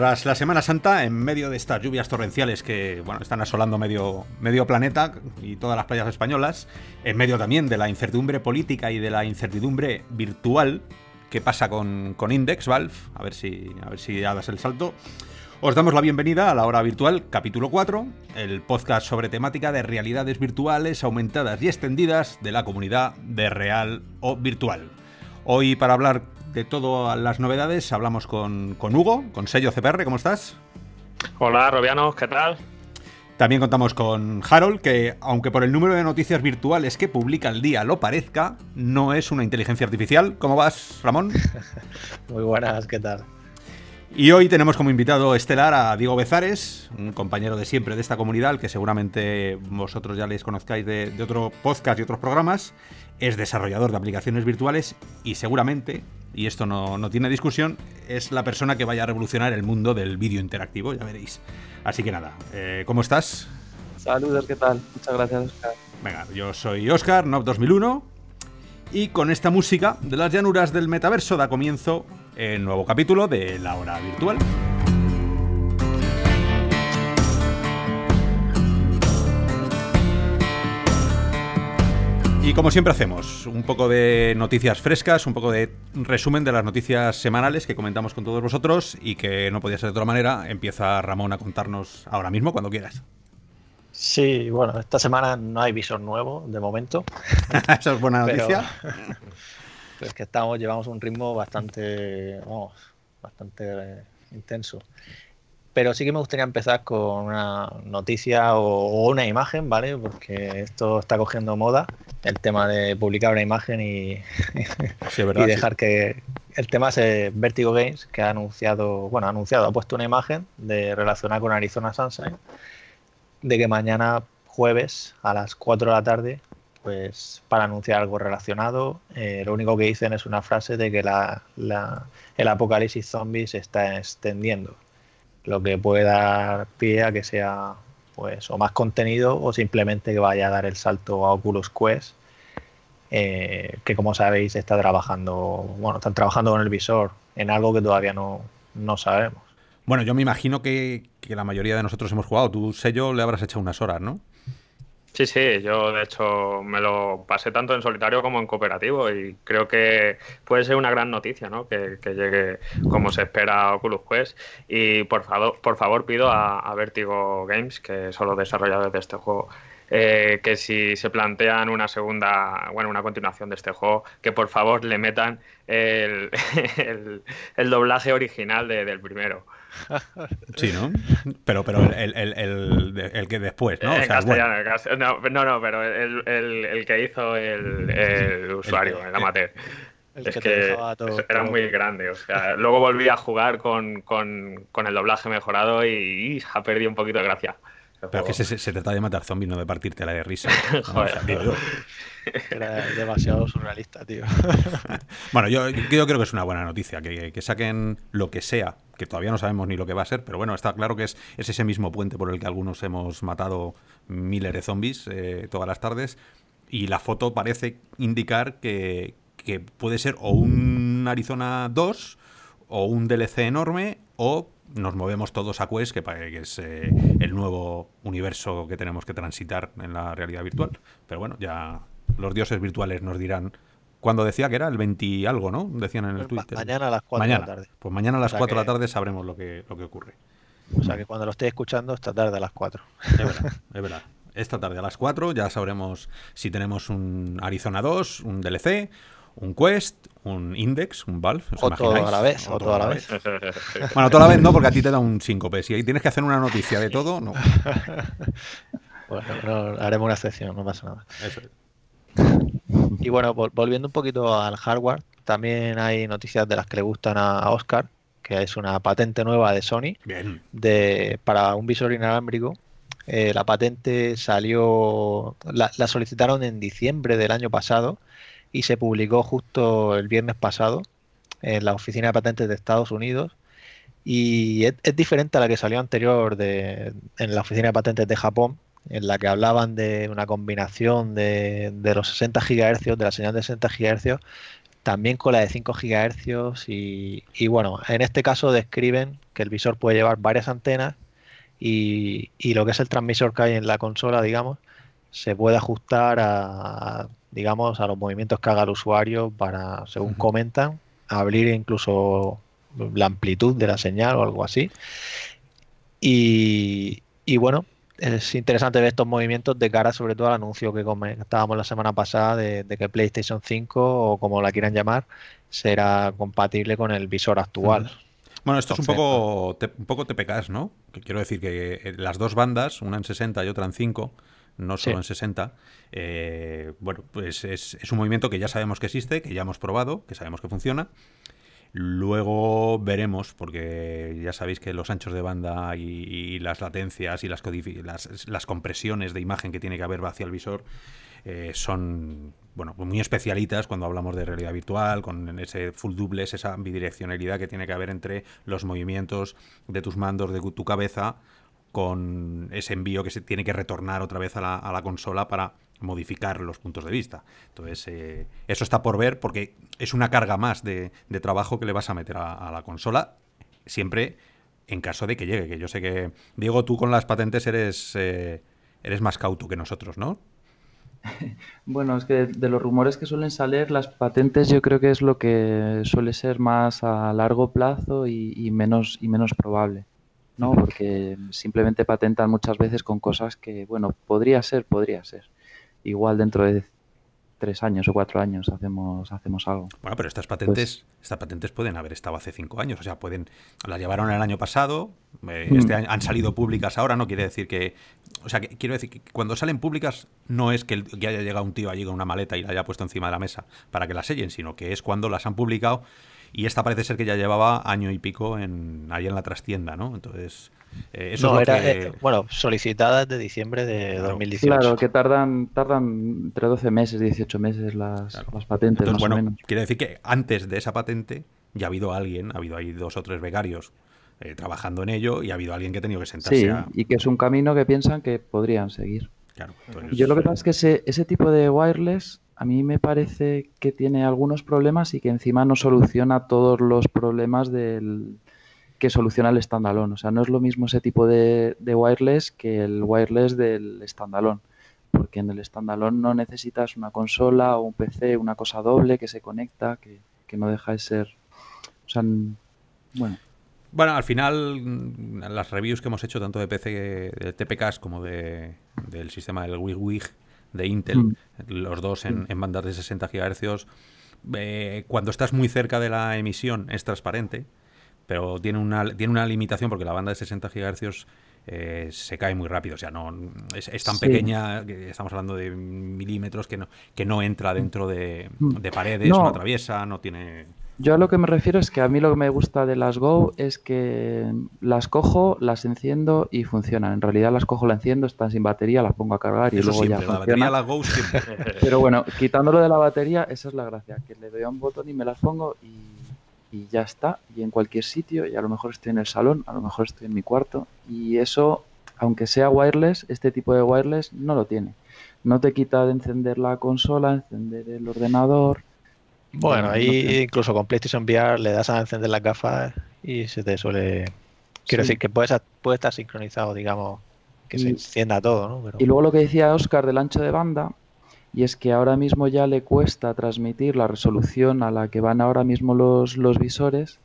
Tras la Semana Santa, en medio de estas lluvias torrenciales que bueno, están asolando medio, medio planeta y todas las playas españolas, en medio también de la incertidumbre política y de la incertidumbre virtual que pasa con, con Index, Valve, a ver si, a ver si das el salto. Os damos la bienvenida a la hora virtual, capítulo 4, el podcast sobre temática de realidades virtuales aumentadas y extendidas de la comunidad de real o virtual. Hoy para hablar de todas las novedades hablamos con, con Hugo, con sello CPR, ¿cómo estás? Hola, Robiano, ¿qué tal? También contamos con Harold, que aunque por el número de noticias virtuales que publica al día lo parezca, no es una inteligencia artificial. ¿Cómo vas, Ramón? Muy buenas, ¿qué tal? Y hoy tenemos como invitado estelar a Diego Bezares, un compañero de siempre de esta comunidad, que seguramente vosotros ya les conozcáis de, de otro podcast y otros programas. Es desarrollador de aplicaciones virtuales y seguramente, y esto no, no, tiene discusión, es la persona que vaya a revolucionar el mundo del vídeo interactivo, ya veréis. Así que nada, eh, ¿cómo estás? Saludos, ¿qué tal? Muchas gracias, Oscar. Venga, yo soy Oscar, Nob 2001, y con esta música de las llanuras del metaverso da comienzo el nuevo capítulo de La Hora Virtual. Y como siempre hacemos, un poco de noticias frescas, un poco de resumen de las noticias semanales que comentamos con todos vosotros y que no podía ser de otra manera. Empieza Ramón a contarnos ahora mismo, cuando quieras. Sí, bueno, esta semana no hay visor nuevo de momento. Eso es buena noticia. Pero, pero es que estamos, llevamos un ritmo bastante, vamos, bastante eh, intenso. Pero sí que me gustaría empezar con una noticia o, o, una imagen, ¿vale? Porque esto está cogiendo moda, el tema de publicar una imagen y, sí, verdad, y dejar sí. que... El tema es Vertigo Games, que ha anunciado, bueno, ha anunciado, ha puesto una imagen de relacionada con Arizona Sunshine, de que mañana jueves a las 4 de la tarde, pues para anunciar algo relacionado, eh, lo único que dicen es una frase de que la, la, el apocalipsis zombie se está extendiendo lo que puede dar pie a que sea pues o más contenido o simplemente que vaya a dar el salto a Oculus Quest eh, que como sabéis está trabajando bueno están trabajando con el visor en algo que todavía no, no sabemos bueno yo me imagino que, que, la mayoría de nosotros hemos jugado tu sello le habrás hecho unas horas ¿no? Sí, sí, yo de hecho me lo pasé tanto en solitario como en cooperativo y creo que puede ser una gran noticia, ¿no? Que, llegue como se espera Oculus Quest. Y por favor, por favor pido a, Vertigo Games, que son los desarrolladores de este juego, eh, que si se plantean una segunda, bueno, una continuación de este juego, que por favor le metan el, doblaje original de, del primero. Sí, ¿no? Pero, pero el, el, el, el que después, ¿no? En sea, castellano, bueno. no, no, pero el, el, que hizo el, usuario, el, amateur. El es que, que todo, era todo. muy grande. O sea, luego volví a jugar con, con, con el doblaje mejorado y, y, ha perdido un poquito de gracia. Pero que se, se, trata de matar zombies, no de partirte la de risa. Joder, o sea, Era demasiado surrealista, tío. bueno, yo, yo, creo que es una buena noticia, que, que, saquen lo que sea, que todavía no sabemos ni lo que va a ser, pero bueno, está claro que es, es ese mismo puente por el que algunos hemos matado miles de zombies eh, todas las tardes, y la foto parece indicar que, que puede ser o un Arizona 2 o un DLC enorme o nos movemos todos a Quest, que, que es eh, el nuevo universo que tenemos que transitar en la realidad virtual. Pero bueno, ya los dioses virtuales nos dirán. Cuando decía que era el 20 y algo, ¿no? Decían en el Twitter. Mañana a las 4 mañana. de la tarde. Pues mañana a las o sea 4 de la tarde sabremos lo que, lo que ocurre. O sea que cuando lo estéis escuchando, esta tarde a las 4. Es verdad, es verdad. Esta tarde a las 4 ya sabremos si tenemos un Arizona 2, un DLC, un Quest, un Index, un Valve. ¿os o todo a la vez, o, todo a la vez. vez. bueno, toda la vez no, porque a ti te da un síncope. Si tienes que hacer una noticia de todo, no. bueno, no, haremos una excepción, no pasa nada. Eso. Y bueno, volviendo un poquito al hardware, también hay noticias de las que le gustan a Oscar, que es una patente nueva de Sony Bien. De, para un visor inalámbrico. Eh, la patente salió, la, la solicitaron en diciembre del año pasado y se publicó justo el viernes pasado en la oficina de patentes de Estados Unidos. Y es, diferente a la que salió anterior de, en la oficina de patentes de Japón en la que hablaban de una combinación de, de los 60 GHz, de la señal de 60 GHz también con la de 5 GHz y, y, bueno, en este caso describen que el visor puede llevar varias antenas y, y, lo que es el transmisor que hay en la consola, digamos, se puede ajustar a, digamos, a los movimientos que haga el usuario para, según comentan, abrir incluso la amplitud de la señal o algo así. Y, y bueno, es interesante ver estos movimientos de cara sobre todo al anuncio que comentábamos la semana pasada de, de, que PlayStation 5 o como la quieran llamar será compatible con el visor actual. Bueno, esto Entonces, es un poco, te, un poco TPKs, ¿no? Que quiero decir que eh, las dos bandas, una en 60 y otra en 5, no solo sí. en 60, eh, bueno, pues es, es, un movimiento que ya sabemos que existe, que ya hemos probado, que sabemos que funciona. Luego veremos, porque ya sabéis que los anchos de banda y, y las latencias y las, las, las, compresiones de imagen que tiene que haber hacia el visor eh, son bueno, muy especialitas cuando hablamos de realidad virtual, con ese full doubles, esa bidireccionalidad que tiene que haber entre los movimientos de tus mandos, de tu cabeza, con ese envío que se tiene que retornar otra vez a la, consola para modificar los puntos de vista. Entonces, eh, eso está por ver porque es una carga más de, trabajo que le vas a meter a, la consola, siempre en caso de que llegue. Que yo sé que, Diego, tú con las patentes eres, eh, eres más cauto que nosotros, ¿no? Bueno, es que de los rumores que suelen salir, las patentes yo creo que es lo que suele ser más a largo plazo y menos, y menos probable. ¿No? Porque simplemente patentan muchas veces con cosas que, bueno, podría ser, podría ser igual dentro de tres años o cuatro años hacemos hacemos algo. Bueno, pero estas patentes pues, estas patentes pueden haber estado hace cinco años, o sea, pueden las llevaron el año pasado, eh, este año, han salido públicas ahora, no quiere decir que, o sea, que, quiero decir que cuando salen públicas no es que, el, que, haya llegado un tío allí con una maleta y la haya puesto encima de la mesa para que la sellen, sino que es cuando las han publicado y esta parece ser que ya llevaba año y pico en ahí en la trastienda, ¿no? Entonces eh, eso no, es lo era, que... eh, bueno, solicitadas de diciembre de claro, 2018. Claro, que tardan, tardan entre 12 meses, 18 meses las, claro. las patentes, Entonces, más bueno, o menos. Quiere decir que antes de esa patente ya ha habido alguien, ha habido ahí dos o tres becarios eh, trabajando en ello y ha habido alguien que ha tenido que sentarse sí, a... y que es un camino que piensan que podrían seguir. Claro, entonces... Yo lo que pasa es que ese, ese tipo de wireless a mí me parece que tiene algunos problemas y que encima no soluciona todos los problemas del, que soluciona el standalone. O sea, no es lo mismo ese tipo de, wireless que el wireless del standalone. Porque en el standalone no necesitas una consola o un PC, una cosa doble que se conecta, que, no deja de ser. O sea, bueno. Bueno, al final, las reviews que hemos hecho, tanto de PC, de TPKs como de, del sistema del WIG-WIG de Intel, mm. los dos en, en, bandas de 60 GHz, eh, cuando estás muy cerca de la emisión es transparente, pero tiene una, tiene una limitación porque la banda de 60 GHz eh, se cae muy rápido, o sea, no es, es tan sí. pequeña que estamos hablando de milímetros que no, que no entra dentro de, de paredes, no. no atraviesa, no tiene... Yo a lo que me refiero es que a mí lo que me gusta de las Go es que las cojo, las enciendo y funcionan. En realidad las cojo, las enciendo, están sin batería, las pongo a cargar y Eso luego siempre, ya la funciona. batería la Go siempre. Pero bueno, quitándolo de la batería, esa es la gracia, que le doy a un botón y me las pongo y, y ya está. Y en cualquier sitio, y a lo mejor estoy en el salón, a lo mejor estoy en mi cuarto. Y eso, aunque sea wireless, este tipo de wireless no lo tiene. No te quita de encender la consola, encender el ordenador, bueno, ahí no sé. incluso con PlayStation VR le das a encender las gafas y se te suele. Quiero sí. decir que puede, puede, estar sincronizado, digamos, que y, se encienda todo, ¿no? Pero... Y luego lo que decía Oscar del ancho de banda, y es que ahora mismo ya le cuesta transmitir la resolución a la que van ahora mismo los, los visores,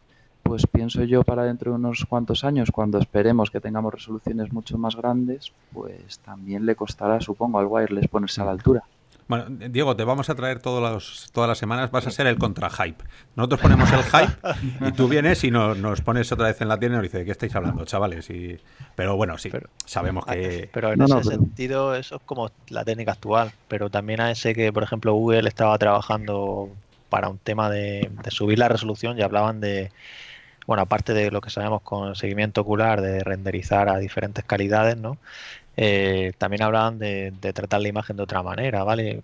pues pienso yo para dentro de unos cuantos años, cuando esperemos que tengamos resoluciones mucho más grandes, pues también le costará, supongo, al wireless ponerse a la altura. Bueno, Diego, te vamos a traer todos los, todas las semanas, vas a ser el contra-hype. Nosotros ponemos el hype y tú vienes y nos, nos, pones otra vez en la tienda y nos dices, ¿de qué estáis hablando, chavales? Y, pero bueno, sí, pero, sabemos que... Pero en no, ese no, pero... sentido eso es como la técnica actual, pero también a ese que, por ejemplo, Google estaba trabajando para un tema de, de subir la resolución y hablaban de, bueno, aparte de lo que sabemos con seguimiento ocular, de renderizar a diferentes calidades, ¿no? Eh, también hablaban de, de, tratar la imagen de otra manera, ¿vale?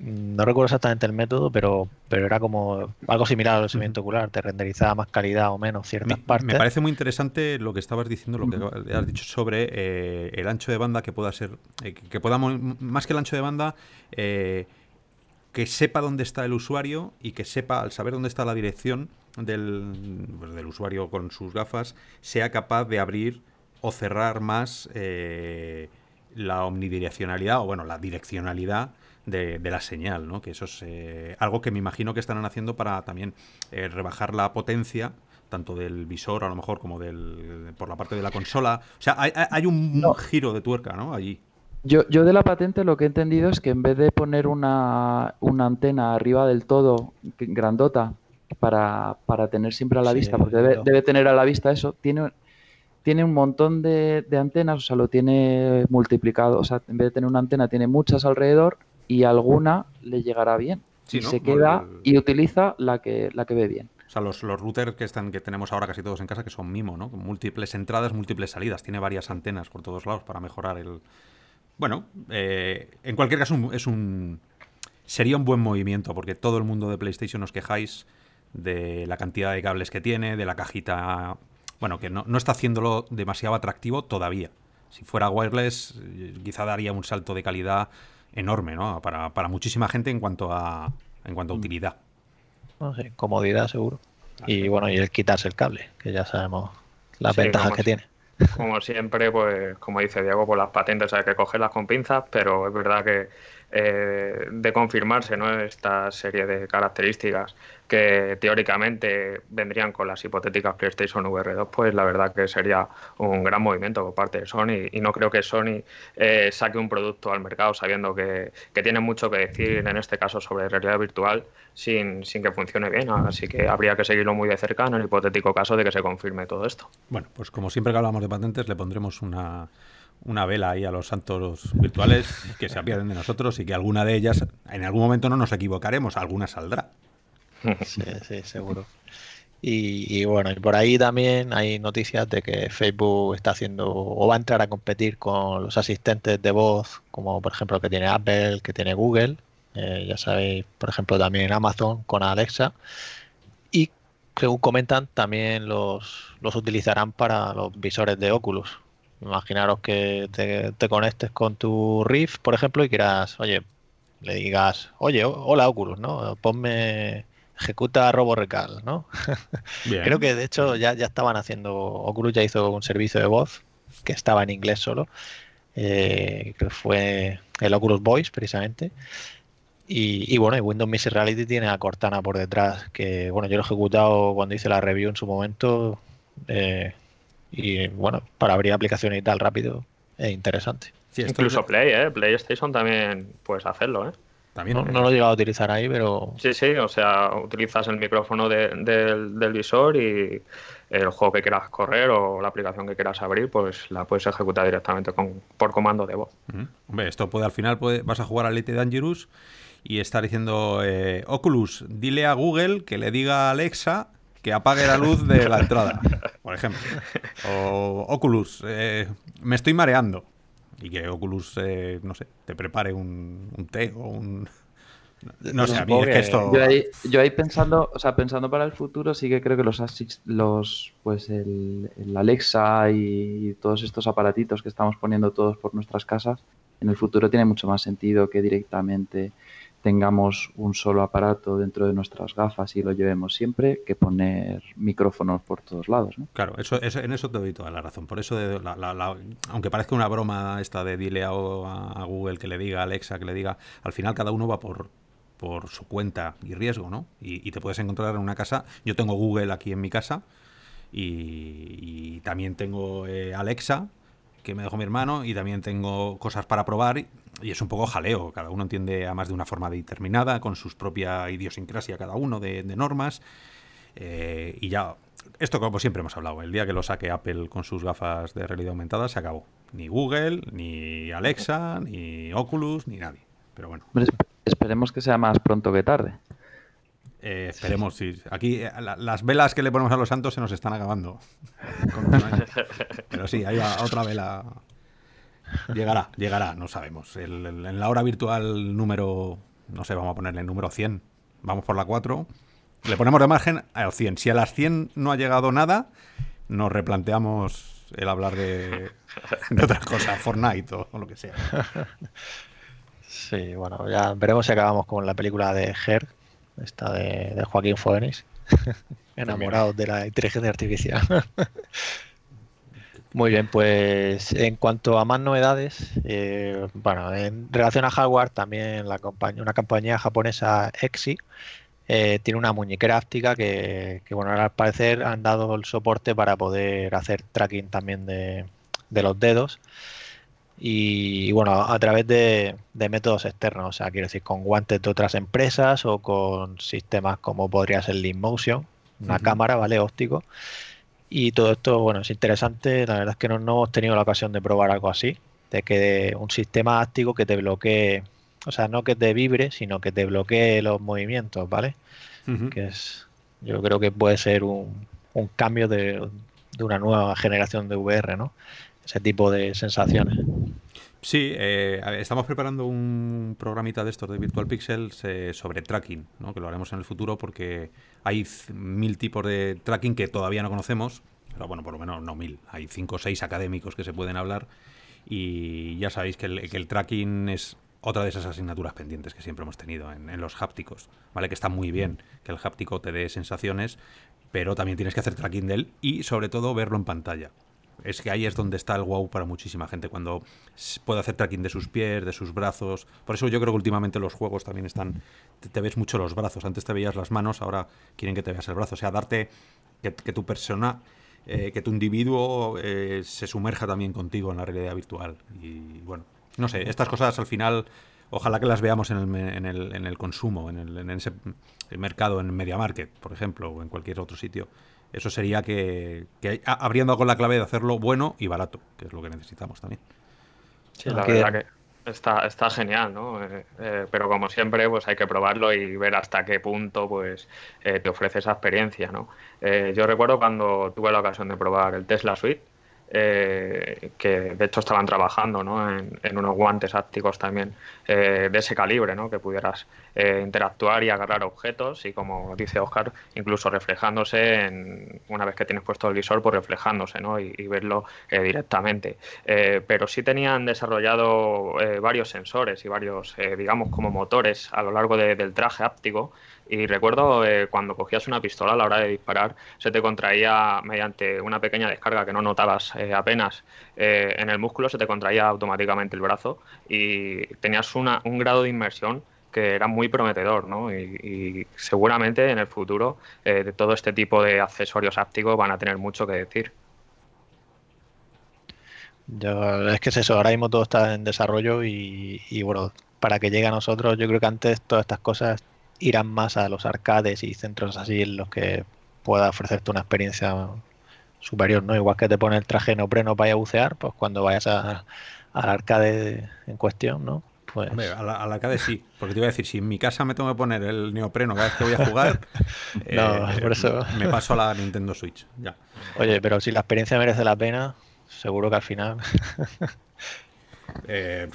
No recuerdo exactamente el método, pero, pero era como algo similar al seguimiento ocular, te renderizaba más calidad o menos ciertas me, partes. Me parece muy interesante lo que estabas diciendo, lo que has dicho sobre eh, el ancho de banda que pueda ser, eh, que podamos, más que el ancho de banda, eh, que sepa dónde está el usuario y que sepa, al saber dónde está la dirección del, pues, del usuario con sus gafas, sea capaz de abrir o cerrar más eh, la omnidireccionalidad o bueno, la direccionalidad de, la señal, ¿no? Que eso es eh, algo que me imagino que estarán haciendo para también eh, rebajar la potencia tanto del visor a lo mejor como del por la parte de la consola. O sea, hay, un giro de tuerca, ¿no? Allí. Yo, yo de la patente lo que he entendido es que en vez de poner una, una antena arriba del todo grandota para, para tener siempre a la vista, porque debe, debe, tener a la vista eso, tiene, tiene un montón de, de, antenas, o sea, lo tiene multiplicado, o sea, en vez de tener una antena, tiene muchas alrededor y alguna le llegará bien. y se queda y utiliza la que, la que ve bien. O sea, los, los, routers que están que tenemos ahora casi todos en casa que son Mimo, ¿no? Múltiples entradas, múltiples salidas. Tiene varias antenas por todos lados para mejorar el, bueno, eh, en cualquier caso es un sería un buen movimiento porque todo el mundo de PlayStation os quejáis de la cantidad de cables que tiene, de la cajita, bueno, que no, está haciéndolo demasiado atractivo todavía. Si fuera wireless, eh, quizá daría un salto de calidad enorme, ¿no? Para, muchísima gente en cuanto a en cuanto a mm. utilidad. comodidad seguro. Y bueno, y el quitarse el cable, que ya sabemos las ventajas que tiene como siempre, pues como dice Diego, pues las patentes hay que cogerlas con pinzas, pero es verdad que eh, de confirmarse ¿no? esta serie de características que teóricamente vendrían con las hipotéticas PlayStation VR2, pues la verdad que sería un gran movimiento por parte de Sony y no creo que Sony eh, saque un producto al mercado sabiendo que, tiene mucho que decir en este caso sobre realidad virtual sin, sin que funcione bien, así que habría que seguirlo muy de cerca en el hipotético caso de que se confirme todo esto. Bueno, pues como siempre que hablamos de patentes le pondremos una una vela ahí a los santos virtuales que se apiaden de nosotros y que alguna de ellas, en algún momento no nos equivocaremos, alguna saldrá. Sí, sí, seguro. Y, bueno, y por ahí también hay noticias de que Facebook está haciendo o va a entrar a competir con los asistentes de voz, como por ejemplo que tiene Apple, que tiene Google, eh, ya sabéis, por ejemplo también Amazon con Alexa. Y según comentan, también los, los utilizarán para los visores de Oculus. Imaginaros que te, conectes con tu Rift, por ejemplo, y quieras, oye, le digas, oye, hola Oculus, ¿no? Ponme, ejecuta RoboRecal, ¿no? Creo que de hecho ya, ya estaban haciendo, Oculus ya hizo un servicio de voz que estaba en inglés solo, eh, que fue el Oculus Voice precisamente. Y, bueno, y Windows Mixed Reality tiene a Cortana por detrás, que bueno, yo lo he ejecutado cuando hice la review en su momento. Eh, y bueno, para abrir aplicaciones y tal rápido es interesante. Incluso Play, ¿eh? PlayStation también puedes hacerlo, ¿eh? También, no, lo he llegado a utilizar ahí, pero... Sí, sí, o sea, utilizas el micrófono del, visor y el juego que quieras correr o la aplicación que quieras abrir, pues la puedes ejecutar directamente con, por comando de voz. Hombre, esto puede al final puede, vas a jugar a Elite Dangerous y estar diciendo, eh, Oculus, dile a Google que le diga a Alexa que apague la luz de la entrada, por ejemplo. O Oculus, eh, me estoy mareando. Y que Oculus, eh, no sé, te prepare un, té o un... No sé, a mí es que esto... Yo ahí, pensando, o sea, pensando para el futuro, sí que creo que los los, pues el, el Alexa y todos estos aparatitos que estamos poniendo todos por nuestras casas, en el futuro tiene mucho más sentido que directamente tengamos un solo aparato dentro de nuestras gafas y lo llevemos siempre que poner micrófonos por todos lados. ¿no? Claro, eso, en eso te doy toda la razón. Por eso, aunque parezca una broma esta de dile a, Google que le diga, a Alexa que le diga, al final cada uno va por, por su cuenta y riesgo, ¿no? Y, te puedes encontrar en una casa. Yo tengo Google aquí en mi casa y, también tengo eh, Alexa que me dejó mi hermano y también tengo cosas para probar y es un poco jaleo. Cada uno entiende a más de una forma determinada, con su propia idiosincrasia cada uno de, normas. Eh, y ya, esto como siempre hemos hablado, el día que lo saque Apple con sus gafas de realidad aumentada se acabó. Ni Google, ni Alexa, ni Oculus, ni nadie. Pero bueno. Esperemos que sea más pronto que tarde. Eh, esperemos, sí. Aquí eh, las velas que le ponemos a los santos se nos están acabando. Pero sí, hay otra vela. Llegará, llegará, no sabemos. en la hora virtual número, no sé, vamos a ponerle el número 100. Vamos por la 4. Le ponemos de margen a 100. Si a las 100 no ha llegado nada, nos replanteamos el hablar de, otras cosas, Fortnite o, lo que sea. Sí, bueno, ya veremos si acabamos con la película de Her, esta de, de Joaquín Phoenix, enamorados de la inteligencia artificial. Muy bien, pues en cuanto a más novedades, eh, bueno, en relación a hardware, también la compañía, una compañía japonesa Exi eh, tiene una muñequera áptica que, que, bueno, al parecer han dado el soporte para poder hacer tracking también de, de los dedos y, bueno, a través de, de, métodos externos, o sea, quiero decir, con guantes de otras empresas o con sistemas como podría ser Lean Motion, una uh -huh. cámara, ¿vale? Óptico. Y todo esto, bueno, es interesante. La verdad es que no, no, hemos tenido la ocasión de probar algo así, de que un sistema áptico que te bloquee, o sea, no que te vibre, sino que te bloquee los movimientos, ¿vale? Uh -huh. Que es, yo creo que puede ser un, un cambio de, de, una nueva generación de VR, ¿no? Ese tipo de sensaciones. Sí, eh, estamos preparando un programita de estos de Virtual Pixels eh, sobre tracking, ¿no? que lo haremos en el futuro porque hay mil tipos de tracking que todavía no conocemos, pero bueno, por lo menos no mil, hay cinco o seis académicos que se pueden hablar y ya sabéis que el, tracking es otra de esas asignaturas pendientes que siempre hemos tenido en, en, los hápticos, ¿vale? Que está muy bien que el háptico te dé sensaciones, pero también tienes que hacer tracking de él y sobre todo verlo en pantalla es que ahí es donde está el wow para muchísima gente, cuando puede hacer tracking de sus pies, de sus brazos. Por eso yo creo que últimamente los juegos también están... Te, ves mucho los brazos, antes te veías las manos, ahora quieren que te veas el brazo. O sea, darte que, tu persona, eh, que tu individuo eh, se sumerja también contigo en la realidad virtual. Y bueno, no sé, estas cosas al final... Ojalá que las veamos en el, en el, en el consumo, en, el, en ese el mercado, en Media Market, por ejemplo, o en cualquier otro sitio eso sería que, que abriendo con la clave de hacerlo bueno y barato, que es lo que necesitamos también. Sí, la verdad que está, está genial, ¿no? Eh, eh, pero como siempre, pues hay que probarlo y ver hasta qué punto pues eh, te ofrece esa experiencia, ¿no? Eh, yo recuerdo cuando tuve la ocasión de probar el Tesla Suite, eh, que de hecho estaban trabajando ¿no? en, en, unos guantes ápticos también eh, de ese calibre, ¿no? que pudieras eh, interactuar y agarrar objetos y como dice Oscar, incluso reflejándose en, una vez que tienes puesto el visor, pues reflejándose ¿no? y, y verlo eh, directamente. Eh, pero sí tenían desarrollado varios sensores y varios, digamos, como motores a lo largo de, del traje áptico y recuerdo cuando cogías una pistola a la hora de disparar, se te contraía mediante una pequeña descarga que no notabas apenas en el músculo, se te contraía automáticamente el brazo y tenías una, un grado de inmersión que era muy prometedor, ¿no? Y, y seguramente en el futuro eh, de todo este tipo de accesorios ápticos van a tener mucho que decir. Yo, es que es eso, ahora mismo todo está en desarrollo y, bueno, para que llegue a nosotros, yo creo que antes todas estas cosas irán más a los arcades y centros así en los que pueda ofrecerte una experiencia superior, ¿no? Igual que te pone el traje neopreno para ir a bucear, pues cuando vayas al arcade en cuestión, ¿no? Pues... Hombre, a la, al arcade sí, porque te iba a decir, si en mi casa me tengo que poner el neopreno cada vez que voy a jugar, no, eh, por eso... me paso a la Nintendo Switch, ya. Oye, pero si la experiencia merece la pena, seguro que al final... Eh,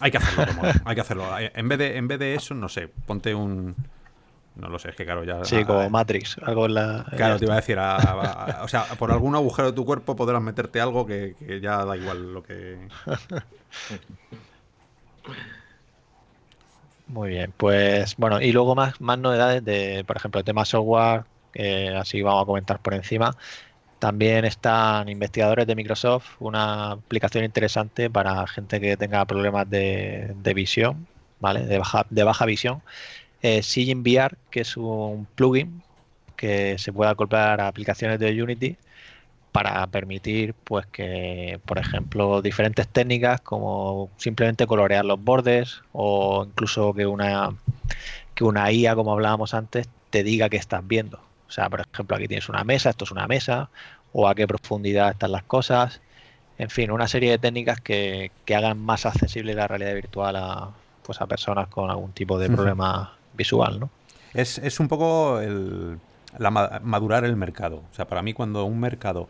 hay que hacerlo, como, hay que hacerlo. En vez de, en vez de eso, no sé, ponte un. No lo sé, es que claro, ya. Sí, como Matrix, algo en la. Claro, te iba a decir, a, a, o sea, por algún agujero de tu cuerpo podrás meterte algo que, que ya da igual lo que. Muy bien, pues bueno, y luego más, más novedades de, por ejemplo, el tema software, eh, así vamos a comentar por encima. También están investigadores de Microsoft, una aplicación interesante para gente que tenga problemas de, visión, ¿vale? De baja, de baja visión. Eh, VR, que es un plugin que se puede acoplar a aplicaciones de Unity para permitir pues que, por ejemplo, diferentes técnicas como simplemente colorear los bordes o incluso que una, que una IA, como hablábamos antes, te diga que estás viendo. O sea, por ejemplo, aquí tienes una mesa, esto es una mesa, o a qué profundidad están las cosas. En fin, una serie de técnicas que, que hagan más accesible la realidad virtual a, pues a personas con algún tipo de problema visual, ¿no? Es, es un poco el, la, madurar el mercado. O sea, para mí cuando un mercado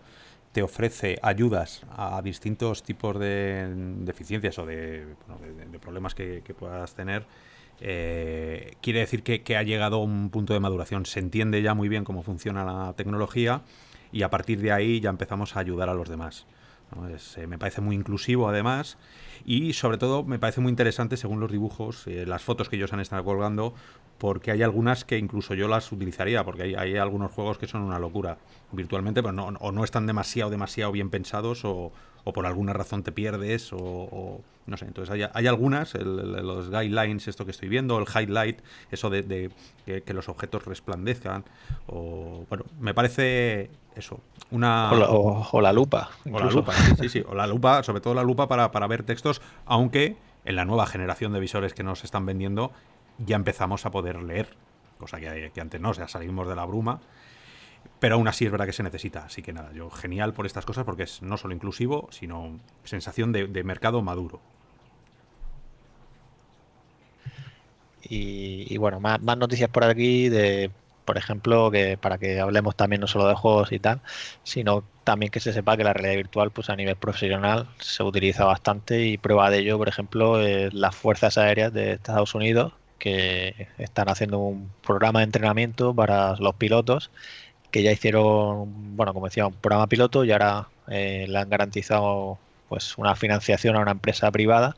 te ofrece ayudas a distintos tipos de deficiencias o de, bueno, de, problemas que, puedas tener, eh, quiere decir que, que, ha llegado a un punto de maduración. Se entiende ya muy bien cómo funciona la tecnología y a partir de ahí ya empezamos a ayudar a los demás. Eh, me parece muy inclusivo además y sobre todo me parece muy interesante según los dibujos, eh, las fotos que ellos han estado colgando, porque hay algunas que incluso yo las utilizaría, porque hay, hay algunos juegos que son una locura virtualmente, pero no, o no están demasiado, demasiado bien pensados o, o por alguna razón te pierdes o, no sé. Entonces hay, hay algunas, los guidelines, esto que estoy viendo, el highlight, eso de, que, los objetos resplandezcan, o bueno, me parece eso, una... O la, lupa. O la lupa, sí, sí, o la lupa, sobre todo la lupa para, para ver textos, aunque en la nueva generación de visores que nos están vendiendo ya empezamos a poder leer, cosa que, antes no, o sea, salimos de la bruma pero aún así es verdad que se necesita. Así que nada, yo genial por estas cosas porque es no solo inclusivo, sino sensación de, mercado maduro. Y, bueno, más, noticias por aquí de, por ejemplo, que para que hablemos también no solo de juegos y tal, sino también que se sepa que la realidad virtual, pues a nivel profesional, se utiliza bastante y prueba de ello, por ejemplo, las fuerzas aéreas de Estados Unidos que están haciendo un programa de entrenamiento para los pilotos que ya hicieron, bueno, como decía, un programa piloto y ahora eh, le han garantizado pues una financiación a una empresa privada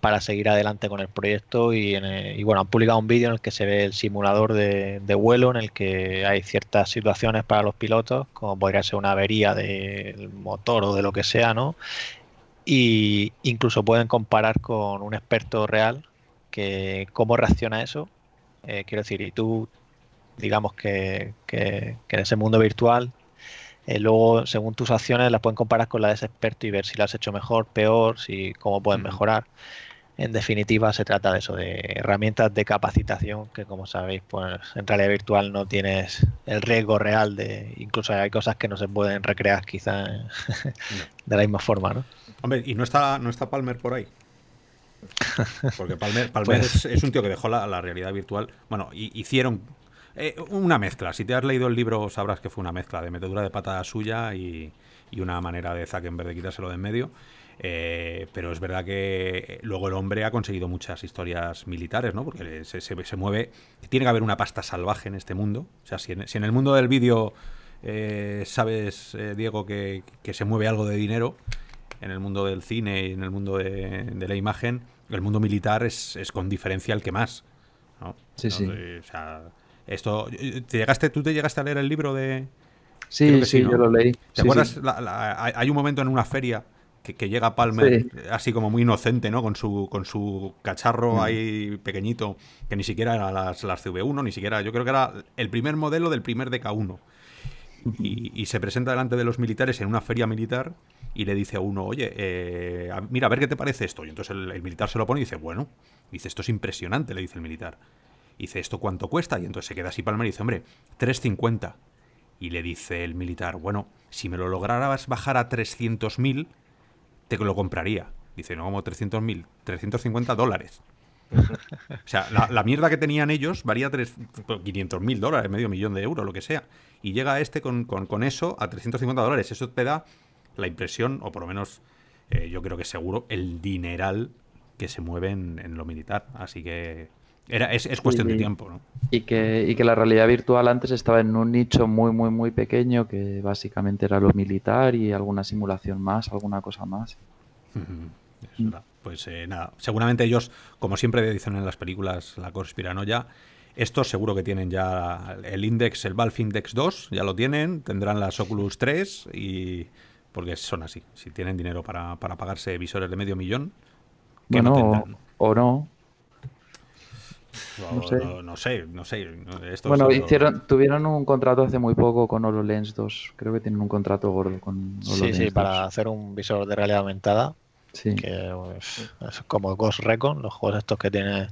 para seguir adelante con el proyecto y, y bueno, han publicado un vídeo en el que se ve el simulador de, vuelo en el que hay ciertas situaciones para los pilotos, como podría ser una avería del motor o de lo que sea, ¿no? Y incluso pueden comparar con un experto real que cómo reacciona eso. Eh, quiero decir, y tú digamos que, en ese mundo virtual, eh, luego según tus acciones las pueden comparar con la de ese experto y ver si lo has hecho mejor, peor, si cómo pueden mejorar. En definitiva, se trata de eso, de herramientas de capacitación que, como sabéis, pues en realidad virtual no tienes el riesgo real de, incluso hay cosas que no se pueden recrear quizá de la misma forma, ¿no? Hombre, ¿y no está, no está Palmer por ahí? Porque Palmer, pues es, un tío que dejó la, la realidad virtual. Bueno, hicieron eh, una mezcla. Si te has leído el libro sabrás que fue una mezcla de metedura de pata suya y, una manera de Zuckerberg de quitárselo de en medio. Eh, pero es verdad que luego el hombre ha conseguido muchas historias militares, ¿no? Porque se, se, mueve. Tiene que haber una pasta salvaje en este mundo. O sea, si en, el mundo del vídeo eh, sabes, Diego, que, se mueve algo de dinero, en el mundo del cine y en el mundo de, la imagen, el mundo militar es, con diferencia el que más. ¿no? Sí, sí. O sea, esto, ¿te llegaste, ¿Tú te llegaste a leer el libro de...? Sí, sí, yo lo leí. ¿Te acuerdas? hay un momento en una feria que, llega Palmer así como muy inocente, ¿no? Con su, con su cacharro mm. ahí pequeñito, que ni siquiera era las, las CV1, ni siquiera... Yo creo que era el primer modelo del primer DK1. Y, se presenta delante de los militares en una feria militar y le dice a uno, oye, eh, mira, a ver qué te parece esto. Y entonces el, militar se lo pone y dice, bueno, dice, esto es impresionante, le dice el militar dice, ¿esto cuánto cuesta? Y entonces se queda así Palmer y dice, hombre, 3.50. Y le dice el militar, bueno, si me lo lograras bajar a 300.000, te lo compraría. Dice, no, como 300.000, 350 dólares. o sea, la, mierda que tenían ellos varía 500.000 dólares, medio millón de euros, lo que sea. Y llega este con, eso a 350 dólares. Eso te da la impresión, o por lo menos eh, yo creo que seguro, el dineral que se mueve en lo militar. Así que era, es, cuestión de tiempo, ¿no? Y que, y que la realidad virtual antes estaba en un nicho muy, muy, muy pequeño, que básicamente era lo militar y alguna simulación más, alguna cosa más. Pues eh, nada, seguramente ellos, como siempre dicen en las películas, la conspiranoia, estos seguro que tienen ya el Index, el Valve Index 2, ya lo tienen, tendrán las Oculus 3 y... Porque son así, si tienen dinero para, para pagarse visores de medio millón, que no o no, no, sé. no, sé, bueno, hicieron, tuvieron un contrato hace muy poco con HoloLens 2. Creo que tienen un contrato gordo con HoloLens Sí, sí, para hacer un visor de realidad aumentada. Sí. Que pues, es como Ghost Recon, los juegos estos que tiene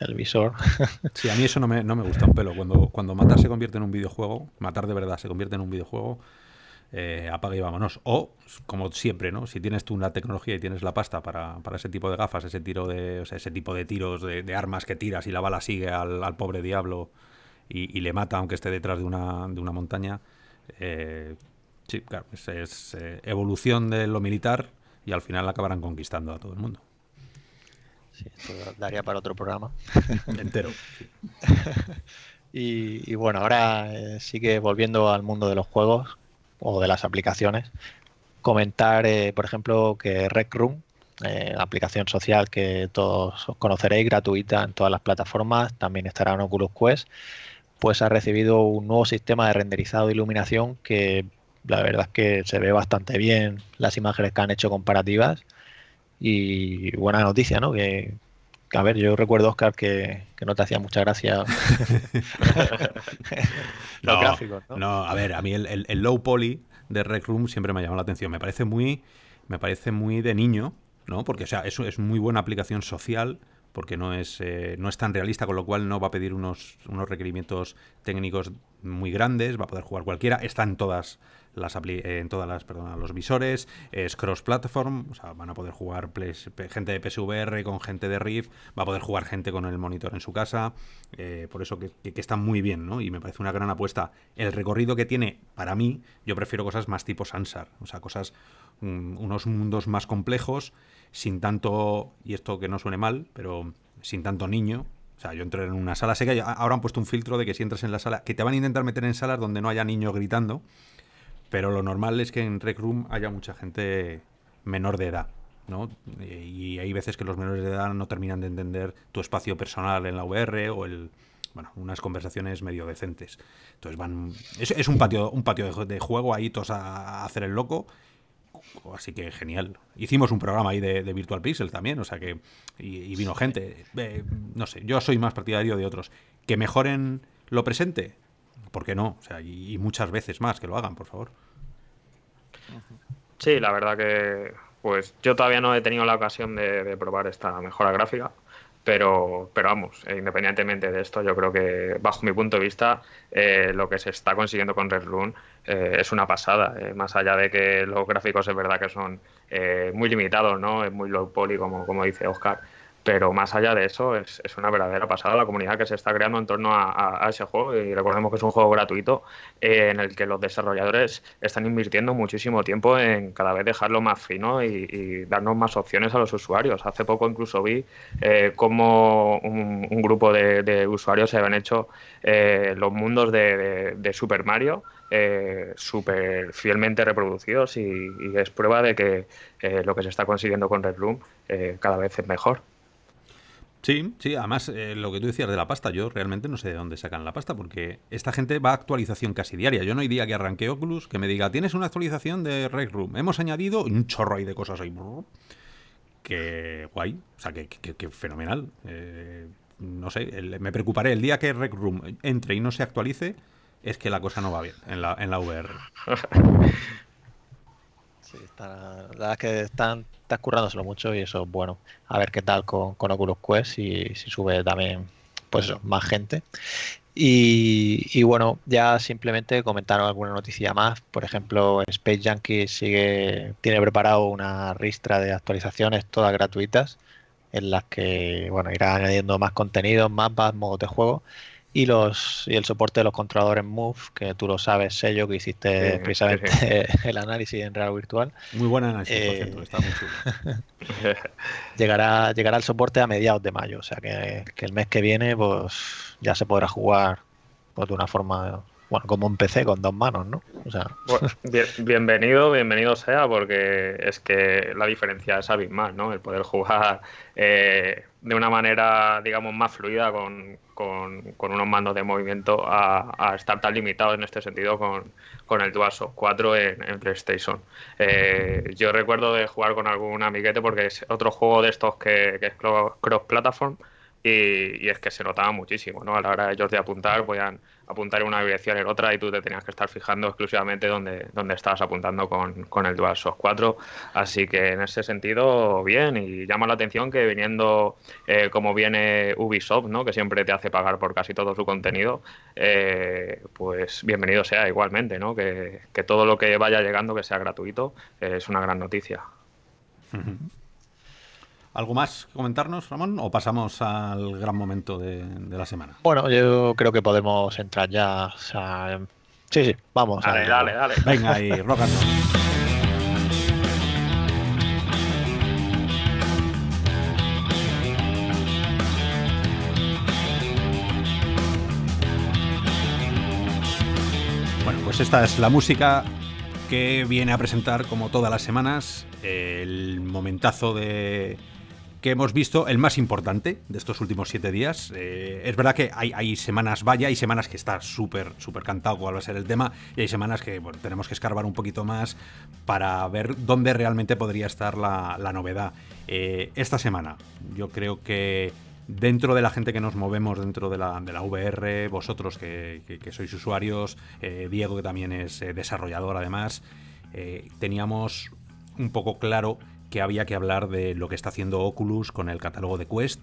el visor. Sí, a mí eso no me, no me gusta un pelo. Cuando, cuando matar se convierte en un videojuego, matar de verdad se convierte en un videojuego, eh, apaga y vámonos. O, como siempre, ¿no? Si tienes tú una tecnología y tienes la pasta para, ese tipo de gafas, ese tiro de, ese tipo de tiros de, armas que tiras y la bala sigue al, pobre diablo y, le mata aunque esté detrás de una, de una montaña. Eh, sí, claro, es, eh, evolución de lo militar y al final acabarán conquistando a todo el mundo. Sí, esto daría para otro programa. Entero. y, y, bueno, ahora sigue volviendo al mundo de los juegos o de las aplicaciones. comentar, eh, por ejemplo, que Rec Room, eh, aplicación social que todos conoceréis, gratuita en todas las plataformas, también estará en Oculus Quest, pues ha recibido un nuevo sistema de renderizado de iluminación que la verdad es que se ve bastante bien las imágenes que han hecho comparativas y buena noticia, ¿no? Que, a ver, yo recuerdo, Oscar, que, no te hacía mucha gracia los gráficos, ¿no? No, a ver, a mí el, low poly de Rec Room siempre me ha llamado la atención. Me parece muy, me parece muy de niño, ¿no? Porque, o sea, eso es muy buena aplicación social, porque no es, eh, no es tan realista, con lo cual no va a pedir unos, unos requerimientos técnicos muy grandes, va a poder jugar cualquiera. Está en todas las en todas las, perdón, los visores, es cross-platform, o sea, van a poder jugar gente de PSVR con gente de Rift, va a poder jugar gente con el monitor en su casa, eh, por eso que, está muy bien, ¿no? Y me parece una gran apuesta. El recorrido que tiene, para mí, yo prefiero cosas más tipo Sansar, o sea, cosas, mm, unos mundos más complejos, sin tanto, y esto que no suene mal, pero sin tanto niño, o sea, yo entré en una sala, sé que ahora han puesto un filtro de que si entras en la sala, que te van a intentar meter en salas donde no haya niños gritando, pero lo normal es que en Rec Room haya mucha gente menor de edad. ¿no? Y hay veces que los menores de edad no terminan de entender tu espacio personal en la VR o el, bueno, unas conversaciones medio decentes. Entonces van. Es, un patio, un patio de, juego ahí todos a, hacer el loco. Así que genial. Hicimos un programa ahí de, Virtual Pixel también, o sea que. Y, vino gente. Eh, no sé, yo soy más partidario de otros. Que mejoren lo presente, ¿por qué no? O sea, y, muchas veces más que lo hagan, por favor. Sí, la verdad que pues yo todavía no he tenido la ocasión de, probar esta mejora gráfica, pero, pero vamos, eh, independientemente de esto, yo creo que bajo mi punto de vista eh, lo que se está consiguiendo con Red Rune eh, es una pasada, más allá de que los gráficos es verdad que son muy limitados, ¿no? Es muy low poly, como, como dice Oscar pero más allá de eso, es, una verdadera pasada la comunidad que se está creando en torno a, ese juego. Y recordemos que es un juego gratuito eh, en el que los desarrolladores están invirtiendo muchísimo tiempo en cada vez dejarlo más fino y, darnos más opciones a los usuarios. Hace poco incluso vi eh, cómo un, grupo de, usuarios se habían hecho eh, los mundos de, Super Mario. súper fielmente reproducidos y, es prueba de que lo que se está consiguiendo con Red Room cada vez es mejor. Sí, sí, además eh, lo que tú decías de la pasta, yo realmente no sé de dónde sacan la pasta, porque esta gente va a actualización casi diaria. Yo no hay día que arranque Oculus que me diga, tienes una actualización de Rec Room, hemos añadido un chorro ahí de cosas ahí. Que guay, o sea, que, fenomenal. Eh, no sé, me preocuparé el día que Rec Room entre y no se actualice, es que la cosa no va bien en la, en la VR. la verdad es que están, están currándoselo mucho y eso es bueno. A ver qué tal con, con Oculus Quest y si sube también pues más gente. Y, bueno, ya simplemente comentaron alguna noticia más. Por ejemplo, Space Junkie sigue, tiene preparado una ristra de actualizaciones todas gratuitas en las que bueno irá añadiendo más contenido, más modos de juego y los y el soporte de los controladores Move, que tú lo sabes, sello que hiciste precisamente el análisis en real virtual. Muy buen análisis, por cierto, está muy chulo. llegará, llegará el soporte a mediados de mayo, o sea que, que, el mes que viene pues ya se podrá jugar pues, de una forma bueno, como un PC con dos manos, ¿no? O sea... bienvenido, bienvenido sea, porque es que la diferencia es abismal, ¿no? El poder jugar eh, de una manera, digamos, más fluida con, unos mandos de movimiento a, estar tan limitado en este sentido con, con el DualShock 4 en, PlayStation. Eh, yo recuerdo de jugar con algún amiguete porque es otro juego de estos que, que es cross-platform y, es que se notaba muchísimo, ¿no? A la hora de ellos de apuntar, podían apuntar en una dirección en otra y tú te tenías que estar fijando exclusivamente donde, donde estabas apuntando con, con el DualShock 4. Así que en ese sentido, bien, y llama la atención que viniendo eh, como viene Ubisoft, ¿no? Que siempre te hace pagar por casi todo su contenido, eh, pues bienvenido sea igualmente, ¿no? Que, que, todo lo que vaya llegando, que sea gratuito, es una gran noticia. ¿Algo más que comentarnos, Ramón? ¿O pasamos al gran momento de, la semana? Bueno, yo creo que podemos entrar ya. sí, sí, vamos. Dale, dale, dale. Venga, y rock Bueno, pues esta es la música que viene a presentar, como todas las semanas, el momentazo de que hemos visto, el más importante de estos últimos siete días. Eh, es verdad que hay, semanas, vaya, hay semanas que está súper, súper cantado cuál va a ser el tema, y hay semanas que tenemos que escarbar un poquito más para ver dónde realmente podría estar la, novedad. Eh, esta semana, yo creo que dentro de la gente que nos movemos dentro de la, de la VR, vosotros que, sois usuarios, eh, Diego que también es desarrollador además, teníamos un poco claro que había que hablar de lo que está haciendo Oculus con el catálogo de Quest,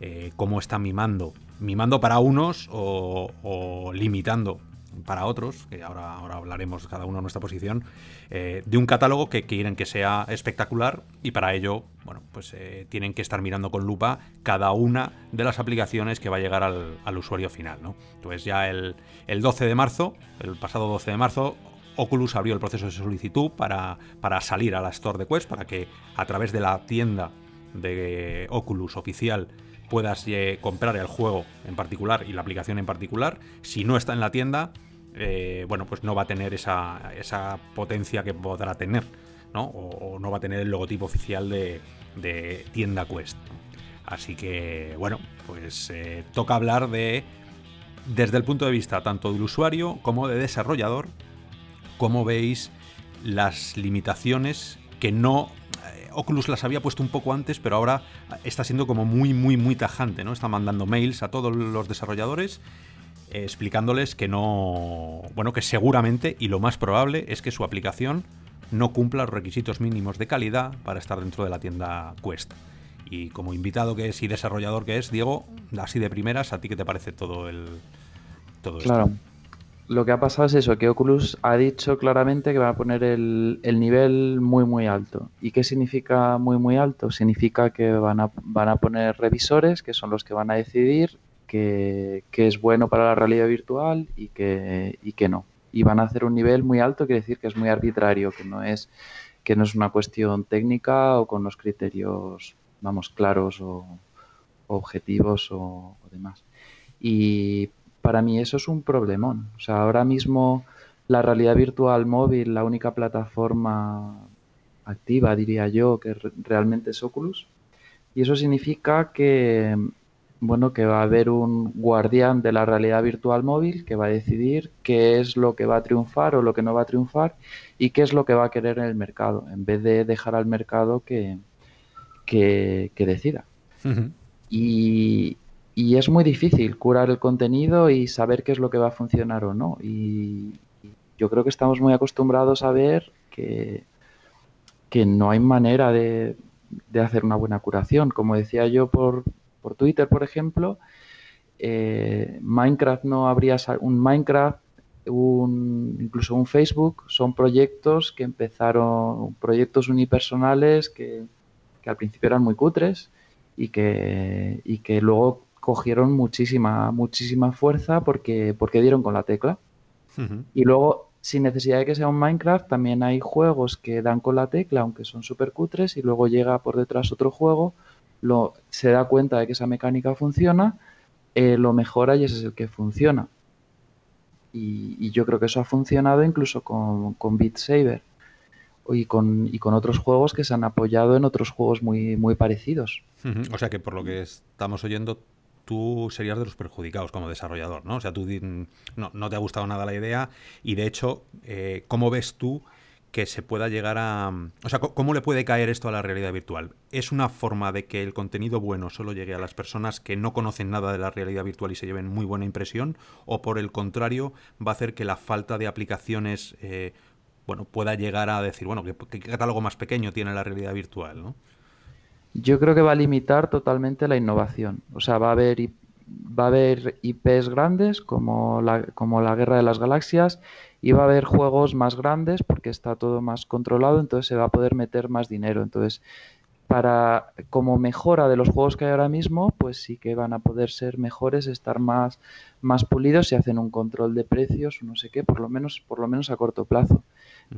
eh, cómo está mimando, mimando para unos o, limitando para otros, que ahora, ahora hablaremos cada uno de nuestra posición, eh, de un catálogo que quieren que sea espectacular y para ello, bueno, pues eh, tienen que estar mirando con lupa cada una de las aplicaciones que va a llegar al, usuario final, ¿no? Entonces ya el, el 12 de marzo, el pasado 12 de marzo, Oculus abrió el proceso de solicitud para, para salir a la Store de Quest, para que a través de la tienda de Oculus oficial puedas eh, comprar el juego en particular y la aplicación en particular. Si no está en la tienda, eh, bueno, pues no va a tener esa, potencia que podrá tener, ¿no? O, no va a tener el logotipo oficial de, tienda Quest. Así que, bueno, pues eh, toca hablar de, desde el punto de vista tanto del usuario como de desarrollador, cómo veis las limitaciones que no eh, Oculus las había puesto un poco antes, pero ahora está siendo como muy, muy, muy tajante, ¿no? Está mandando mails a todos los desarrolladores eh, explicándoles que no, bueno, que seguramente y lo más probable es que su aplicación no cumpla los requisitos mínimos de calidad para estar dentro de la tienda Quest. Y como invitado que es y desarrollador que es, Diego, así de primeras, ¿a ti qué te parece todo el todo claro lo que ha pasado es eso, que Oculus ha dicho claramente que va a poner el, nivel muy muy alto. ¿Y qué significa muy muy alto? Significa que van a, van a poner revisores, que son los que van a decidir que, es bueno para la realidad virtual y que, y que no. Y van a hacer un nivel muy alto, quiere decir que es muy arbitrario, que no es, que no es una cuestión técnica o con los criterios, vamos, claros o, objetivos o demás. Y para mí eso es un problemón. O sea, ahora mismo la realidad virtual móvil, la única plataforma activa, diría yo, que realmente es Oculus. Y eso significa que, bueno, que va a haber un guardián de la realidad virtual móvil que va a decidir qué es lo que va a triunfar o lo que no va a triunfar y qué es lo que va a querer en el mercado, en vez de dejar al mercado que, que, decida. Y, y es muy difícil curar el contenido y saber qué es lo que va a funcionar o no. Y yo creo que estamos muy acostumbrados a ver que, que no hay manera de, hacer una buena curación. Como decía yo por, por Twitter, por ejemplo, eh, Minecraft no habría un Minecraft, un, incluso un Facebook, son proyectos que empezaron, proyectos unipersonales que, que al principio eran muy cutres y que, y que luego cogieron muchísima, muchísima fuerza porque, porque dieron con la tecla. Y luego, sin necesidad de que sea un Minecraft, también hay juegos que dan con la tecla, aunque son súper cutres, y luego llega por detrás otro juego, lo, se da cuenta de que esa mecánica funciona, eh, lo mejora y ese es el que funciona. Y, yo creo que eso ha funcionado incluso con, con Beat Saber y con, y con otros juegos que se han apoyado en otros juegos muy, muy parecidos. O sea que por lo que estamos oyendo, tú serías de los perjudicados como desarrollador, ¿no? O sea, tú no, te ha gustado nada la idea y de hecho, eh, ¿cómo ves tú que se pueda llegar a... O sea, ¿cómo le puede caer esto a la realidad virtual? ¿Es una forma de que el contenido bueno solo llegue a las personas que no conocen nada de la realidad virtual y se lleven muy buena impresión? ¿O por el contrario va a hacer que la falta de aplicaciones... Eh, bueno, pueda llegar a decir, bueno, ¿qué, ¿qué, catálogo más pequeño tiene la realidad virtual? ¿no? Yo creo que va a limitar totalmente la innovación. O sea, va a haber, va a haber IPs grandes como la, como la Guerra de las Galaxias y va a haber juegos más grandes porque está todo más controlado, entonces se va a poder meter más dinero. Entonces, para como mejora de los juegos que hay ahora mismo, pues sí que van a poder ser mejores, estar más, pulidos y hacen un control de precios, no sé qué, por lo menos, por lo menos a corto plazo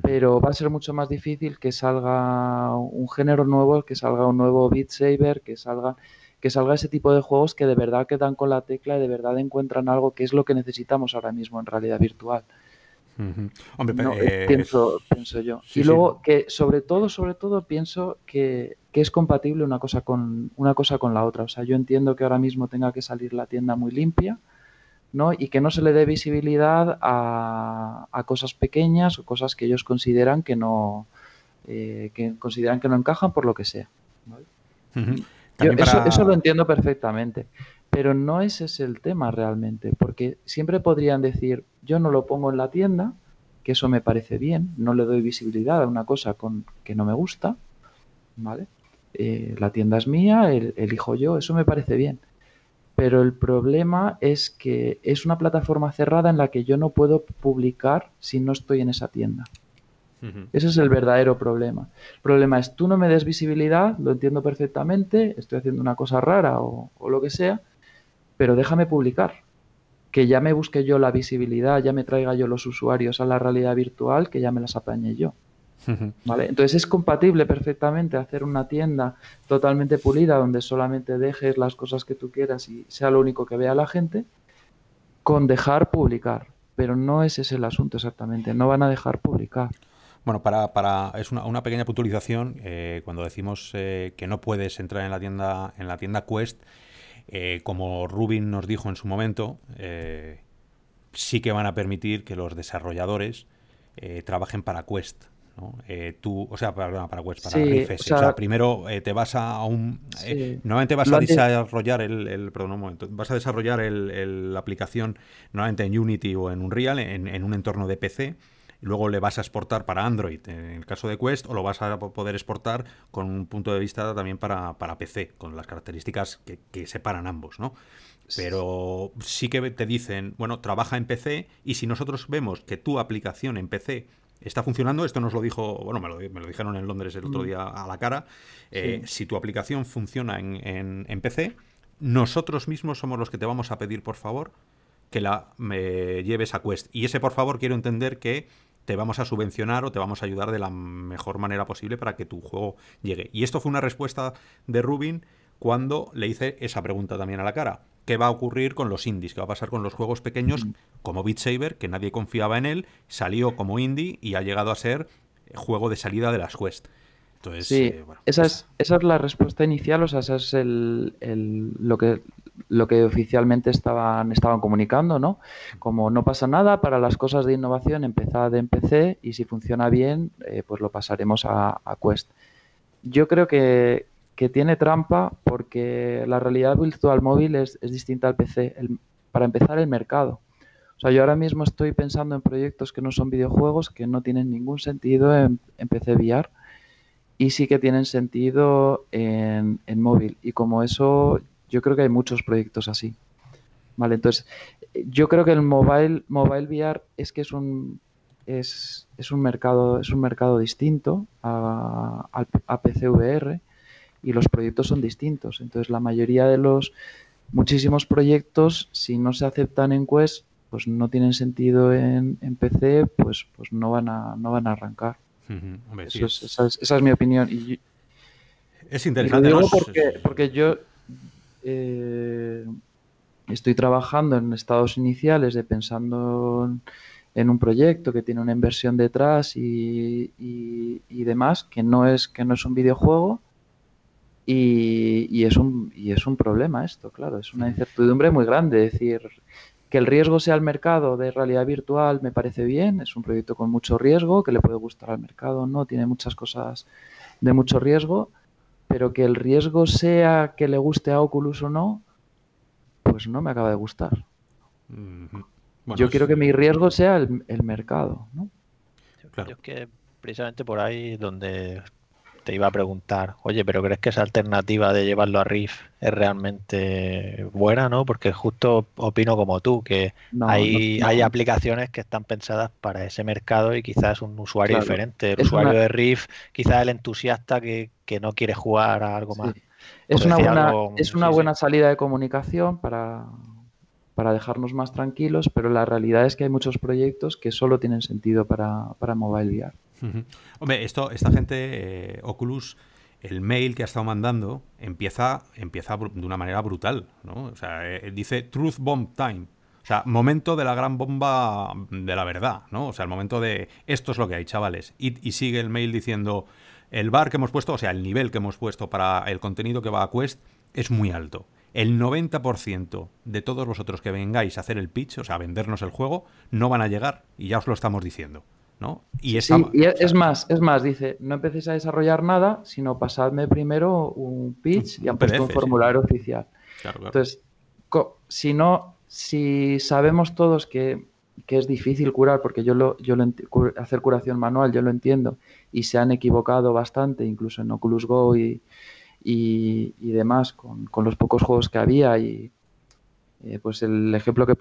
pero va a ser mucho más difícil que salga un género nuevo, que salga un nuevo Beat Saber, que salga que salga ese tipo de juegos que de verdad quedan con la tecla y de verdad encuentran algo que es lo que necesitamos ahora mismo en realidad virtual. Hombre, eh, pienso, pienso yo. y luego que sobre todo, sobre todo pienso que, es compatible una cosa con una cosa con la otra. O sea, yo entiendo que ahora mismo tenga que salir la tienda muy limpia, ¿no? Y que no se le dé visibilidad a, a cosas pequeñas o cosas que ellos consideran que no eh, que consideran que no encajan por lo que sea. eso, eso lo entiendo perfectamente. Pero no ese es el tema realmente, porque siempre podrían decir, yo no lo pongo en la tienda, que eso me parece bien, no le doy visibilidad a una cosa con, que no me gusta, ¿vale? Eh, la tienda es mía, el, elijo yo, eso me parece bien. Pero el problema es que es una plataforma cerrada en la que yo no puedo publicar si no estoy en esa tienda. Ese es el verdadero problema. El problema es tú no me des visibilidad, lo entiendo perfectamente, estoy haciendo una cosa rara o lo que sea, pero déjame publicar. Que ya me busque yo la visibilidad, ya me traiga yo los usuarios a la realidad virtual, que ya me las apañe yo. ¿Vale? Entonces es compatible perfectamente hacer una tienda totalmente pulida donde solamente dejes las cosas que tú quieras y sea lo único que vea la gente con dejar publicar. Pero no ese es el asunto exactamente, no van a dejar publicar. Bueno, para, para es una, una pequeña puntualización. Eh, cuando decimos eh, que no puedes entrar en la tienda en la tienda Quest, eh, como Rubin nos dijo en su momento, sí que van a permitir que los desarrolladores trabajen para Quest. ¿No? tú, o sea, para, para Quest, para Riff O, sea, primero te vas a un. normalmente vas a desarrollar el, el, perdón, un momento, vas a desarrollar el, la aplicación normalmente en Unity o en Unreal, en, en un entorno de PC luego le vas a exportar para Android en el caso de Quest o lo vas a poder exportar con un punto de vista también para, PC, con las características que, separan ambos, ¿no? Pero sí que te dicen, bueno, trabaja en PC y si nosotros vemos que tu aplicación en PC está funcionando, esto nos lo dijo, bueno, me lo, me lo dijeron en Londres el otro mm. día a la cara, eh, si tu aplicación funciona en, en, PC, nosotros mismos somos los que te vamos a pedir, por favor, que la me lleves a Quest. Y ese, por favor, quiero entender que te vamos a subvencionar o te vamos a ayudar de la mejor manera posible para que tu juego llegue. Y esto fue una respuesta de Rubin cuando le hice esa pregunta también a la cara. ¿Qué va a ocurrir con los indies? ¿Qué va a pasar con los juegos pequeños como Beat Saber, que nadie confiaba en él, salió como indie y ha llegado a ser juego de salida de las Quest? Entonces, sí, eh, esa, es, esa es la respuesta inicial, o sea, esa es el, lo, que, lo que oficialmente estaban, estaban comunicando, ¿no? Como no pasa nada, para las cosas de innovación empezad en PC y si funciona bien, eh, pues lo pasaremos a, Quest. Yo creo que, tiene trampa porque la realidad virtual móvil es, distinta al PC. para empezar, el mercado. O sea, yo ahora mismo estoy pensando en proyectos que no son videojuegos, que no tienen ningún sentido en, PC VR y sí que tienen sentido en, en, móvil. Y como eso, yo creo que hay muchos proyectos así. Vale, entonces, yo creo que el mobile, mobile VR es que es un, es, un, mercado, es un mercado distinto a, a, PCVR y los proyectos son distintos. Entonces, la mayoría de los muchísimos proyectos, si no se aceptan en Quest, pues no tienen sentido en, PC, pues, pues no van a, no van a arrancar. esa, es, mi opinión. Y, es interesante. porque, porque yo, eh, estoy trabajando en estados iniciales de pensando en un proyecto que tiene una inversión detrás y, demás, que no es, que no es un videojuego. Y, es un, y es un problema esto, claro, es una incertidumbre muy grande. Es decir, que el riesgo sea el mercado de realidad virtual me parece bien, es un proyecto con mucho riesgo, que le puede gustar al mercado, no, tiene muchas cosas de mucho riesgo, pero que el riesgo sea que le guste a Oculus o no, pues no me acaba de gustar. Yo quiero que mi riesgo sea el, mercado, ¿no? Yo es que precisamente por ahí donde te iba a preguntar, oye, pero ¿crees que esa alternativa de llevarlo a Riff es realmente buena, no? Porque justo opino como tú, que hay, hay aplicaciones que están pensadas para ese mercado y quizás un usuario diferente. El usuario de Riff, quizás el entusiasta que, no quiere jugar a algo más. Es una, buena, es una buena salida de comunicación para, para dejarnos más tranquilos, pero la realidad es que hay muchos proyectos que solo tienen sentido para, para mobile VR. Hombre, esto, esta gente, eh, Oculus, el mail que ha estado mandando empieza, empieza de una manera brutal, ¿no? O sea, eh, dice Truth Bomb Time. O sea, momento de la gran bomba de la verdad, ¿no? O sea, el momento de esto es lo que hay, chavales. Y, y sigue el mail diciendo el bar que hemos puesto, o sea, el nivel que hemos puesto para el contenido que va a Quest es muy alto. El 90% de todos vosotros que vengáis a hacer el pitch, o sea, a vendernos el juego, no van a llegar y ya os lo estamos diciendo. ¿no? Y, es más, es más, dice, no empecéis a desarrollar nada, sino pasadme primero un pitch y han puesto un formulario oficial. Entonces, si no, si sabemos todos que, es difícil curar, porque yo lo, yo lo hacer curación manual, yo lo entiendo, y se han equivocado bastante, incluso en Oculus Go y, y, demás, con, los pocos juegos que había y, eh, pues el ejemplo que,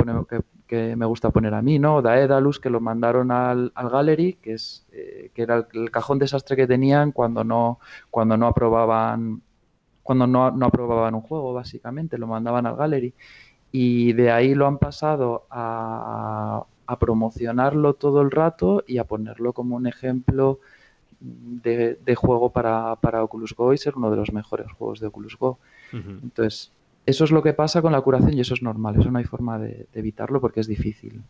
que, me gusta poner a mí, ¿no? Daedalus, que lo mandaron al, al Gallery, que es eh, que era el, cajón desastre que tenían cuando no, cuando no aprobaban cuando no, no, aprobaban un juego, básicamente, lo mandaban al Gallery. Y de ahí lo han pasado a, a promocionarlo todo el rato y a ponerlo como un ejemplo de, de juego para, para, Oculus Go y ser uno de los mejores juegos de Oculus Go. Entonces, eso es lo que pasa con la curación y eso es normal, eso no hay forma de, evitarlo porque es difícil.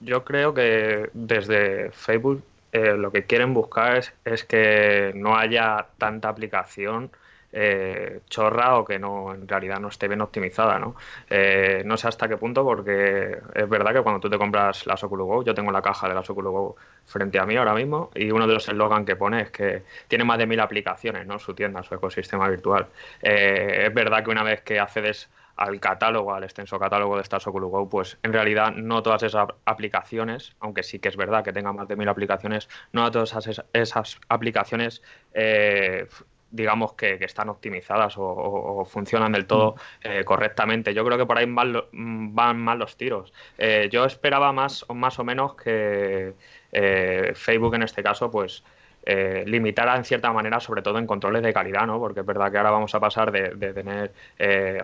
Yo creo que desde Facebook eh, lo que quieren buscar es, que no haya tanta aplicación eh, chorra o que no en realidad no esté bien optimizada, ¿no? Eh, no sé hasta qué punto porque es verdad que cuando tú te compras las Oculus Go, yo tengo la caja de las Oculus Go frente a mí ahora mismo y uno de los eslogans que pone es que tiene más de mil aplicaciones, ¿no? Su tienda, su ecosistema virtual. Eh, es verdad que una vez que accedes al catálogo, al extenso catálogo de estas Oculus Go, pues en realidad no todas esas aplicaciones, aunque sí que es verdad que tengan más de mil aplicaciones, no todas esas, esas aplicaciones eh, digamos que, están optimizadas o, funcionan del todo mm. eh, correctamente. Yo creo que por ahí van, van mal los tiros. Eh, yo esperaba más, más o menos que eh, Facebook en este caso, pues limitara en cierta manera, sobre todo en controles de calidad, ¿no? Porque es verdad que ahora vamos a pasar de, tener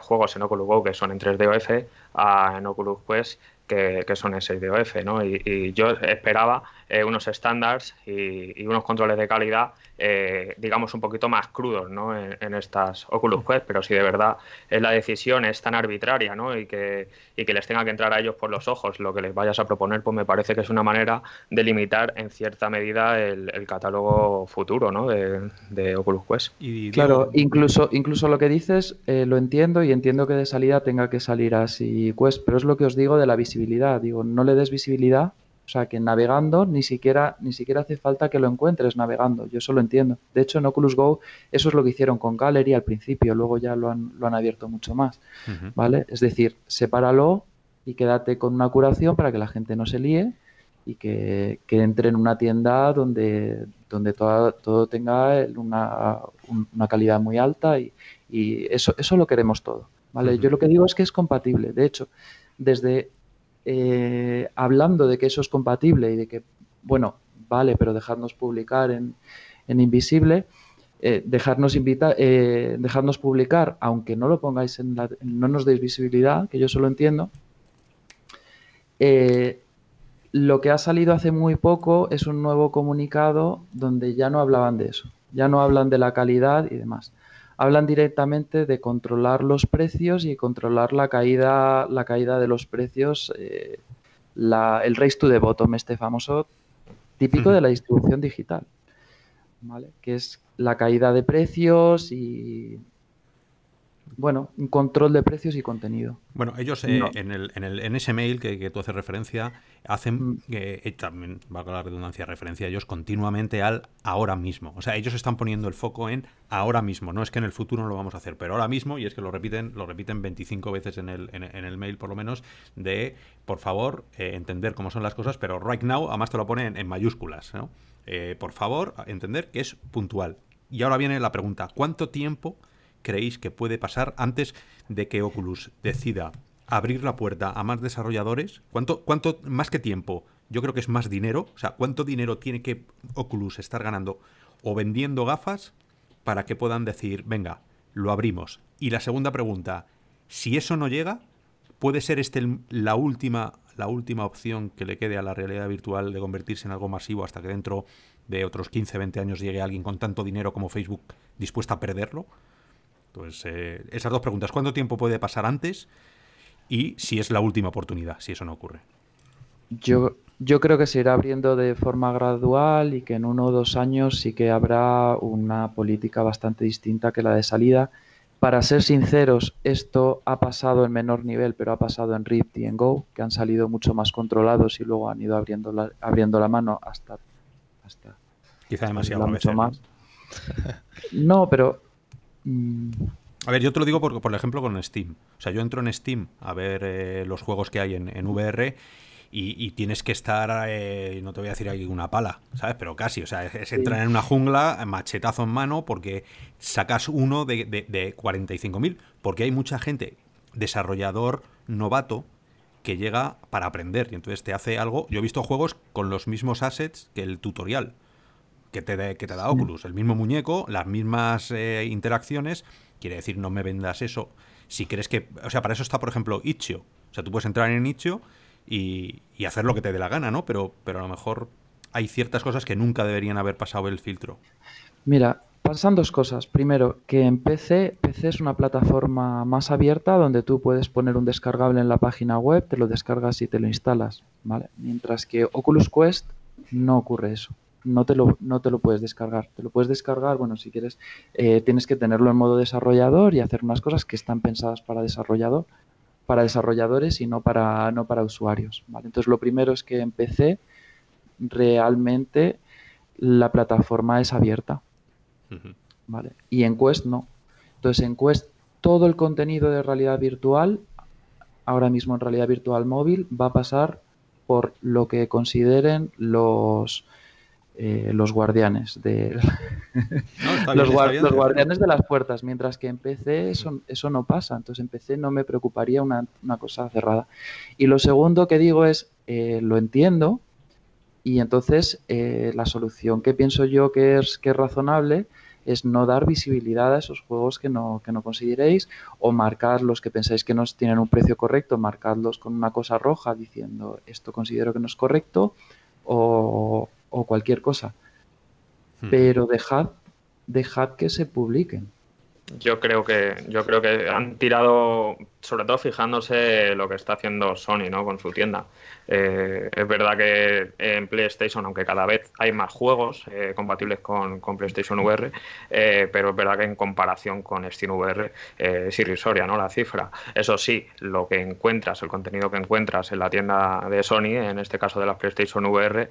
juegos en Oculus Go que son en 3D F a en Oculus Quest que, son SDOF, ¿no? Y, yo esperaba unos estándares y, y, unos controles de calidad eh, digamos, un poquito más crudos ¿no? en, estas Oculus Quest, pero si de verdad es la decisión es tan arbitraria ¿no? y, que, y que les tenga que entrar a ellos por los ojos lo que les vayas a proponer, pues me parece que es una manera de limitar en cierta medida el, catálogo futuro ¿no? de, Oculus Quest. Y, claro, incluso, incluso lo que dices eh, lo entiendo y entiendo que de salida tenga que salir así Quest, pero es lo que os digo de la visibilidad. Digo, no le des visibilidad o sea, que navegando ni siquiera, ni siquiera hace falta que lo encuentres navegando. Yo eso lo entiendo. De hecho, en Oculus Go eso es lo que hicieron con Gallery al principio. Luego ya lo han, lo han abierto mucho más. ¿Vale? Es decir, sepáralo y quédate con una curación para que la gente no se líe y que, entre en una tienda donde, donde todo, todo tenga una, una, calidad muy alta y, y, eso, eso lo queremos todo. ¿vale? Yo lo que digo es que es compatible. De hecho, desde eh, hablando de que eso es compatible y de que, bueno, vale, pero dejarnos publicar en, Invisible, eh, dejarnos, invita, eh, dejarnos publicar, aunque no lo pongáis en la, no nos deis visibilidad, que yo solo entiendo. lo que ha salido hace muy poco es un nuevo comunicado donde ya no hablaban de eso, ya no hablan de la calidad y demás hablan directamente de controlar los precios y controlar la caída, la caída de los precios, eh, el race to the bottom, este famoso típico de la distribución digital, ¿vale? que es la caída de precios y bueno, un control de precios y contenido. Bueno, ellos eh, en, el, en, el, en, ese mail que, tú haces referencia, hacen, mm. eh, también va a la redundancia, referencia ellos continuamente al ahora mismo. O sea, ellos están poniendo el foco en ahora mismo. No es que en el futuro no lo vamos a hacer, pero ahora mismo, y es que lo repiten, lo repiten 25 veces en el, en, el mail por lo menos, de por favor eh, entender cómo son las cosas, pero right now, además te lo ponen en, mayúsculas, ¿no? por favor, entender que es puntual. Y ahora viene la pregunta, ¿cuánto tiempo creéis que puede pasar antes de que Oculus decida abrir la puerta a más desarrolladores? ¿Cuánto, cuánto más que tiempo? Yo creo que es más dinero. O sea, ¿cuánto dinero tiene que Oculus estar ganando o vendiendo gafas para que puedan decir, venga, lo abrimos? Y la segunda pregunta, si eso no llega, ¿puede ser este la última, la última opción que le quede a la realidad virtual de convertirse en algo masivo hasta que dentro de otros 15, 20 años llegue alguien con tanto dinero como Facebook dispuesta a perderlo? Pues esas dos preguntas. ¿Cuánto tiempo puede pasar antes? y si es la última oportunidad, si eso no ocurre. Yo, yo creo que se irá abriendo de forma gradual y que en uno o dos años sí que habrá una política bastante distinta que la de salida. Para ser sinceros, esto ha pasado en menor nivel, pero ha pasado en Rift y en Go, que han salido mucho más controlados y luego han ido abriendo la, abriendo la mano hasta... hasta Quizá demasiado mucho más. No, pero... Mm, a ver, yo te lo digo por, por ejemplo con Steam. O sea, yo entro en Steam a ver eh, los juegos que hay en, en VR y, tienes que estar, eh, no te voy a decir aquí una pala, ¿sabes? Pero casi, o sea, es, entrar en una jungla, machetazo en mano, porque sacas uno de, de, 45.000, porque hay mucha gente, desarrollador novato, que llega para aprender y entonces te hace algo. Yo he visto juegos con los mismos assets que el tutorial que te, que te da Oculus, el mismo muñeco, las mismas eh, interacciones. Quiere decir, no me vendas eso. Si crees que. O sea, para eso está, por ejemplo, Itch.io. O sea, tú puedes entrar en Itch.io y, hacer lo que te dé la gana, ¿no? Pero, pero a lo mejor hay ciertas cosas que nunca deberían haber pasado el filtro. Mira, pasan dos cosas. Primero, que en PC, PC es una plataforma más abierta donde tú puedes poner un descargable en la página web, te lo descargas y te lo instalas, ¿vale? Mientras que Oculus Quest no ocurre eso. No te, lo, no te lo puedes descargar. Te lo puedes descargar, bueno, si quieres, eh, tienes que tenerlo en modo desarrollador y hacer unas cosas que están pensadas para desarrollador, para desarrolladores y no para, no para usuarios. Entonces, lo primero es que en PC realmente la plataforma es abierta. ¿vale? Y en Quest no. Entonces, en Quest todo el contenido de realidad virtual, ahora mismo en realidad virtual móvil, va a pasar por lo que consideren los eh, los guardianes de los, guardianes de las puertas, mientras que en PC eso, eso no pasa, entonces en PC no me preocuparía una, cosa cerrada. Y lo segundo que digo es, eh, lo entiendo, y entonces eh, la solución que pienso yo que es, que es razonable es no dar visibilidad a esos juegos que no, que no consideréis o marcar los que pensáis que no tienen un precio correcto, marcarlos con una cosa roja diciendo esto considero que no es correcto o, o cualquier cosa. Hmm. Pero dejad, dejad que se publiquen. Yo creo que yo creo que han tirado, sobre todo fijándose lo que está haciendo Sony, ¿no? Con su tienda. Eh, es verdad que en PlayStation, aunque cada vez hay más juegos eh, compatibles con, PlayStation VR, eh, pero es verdad que en comparación con Steam VR es irrisoria ¿no? la cifra. Eso sí, lo que encuentras, el contenido que encuentras en la tienda de Sony, en este caso de la PlayStation VR,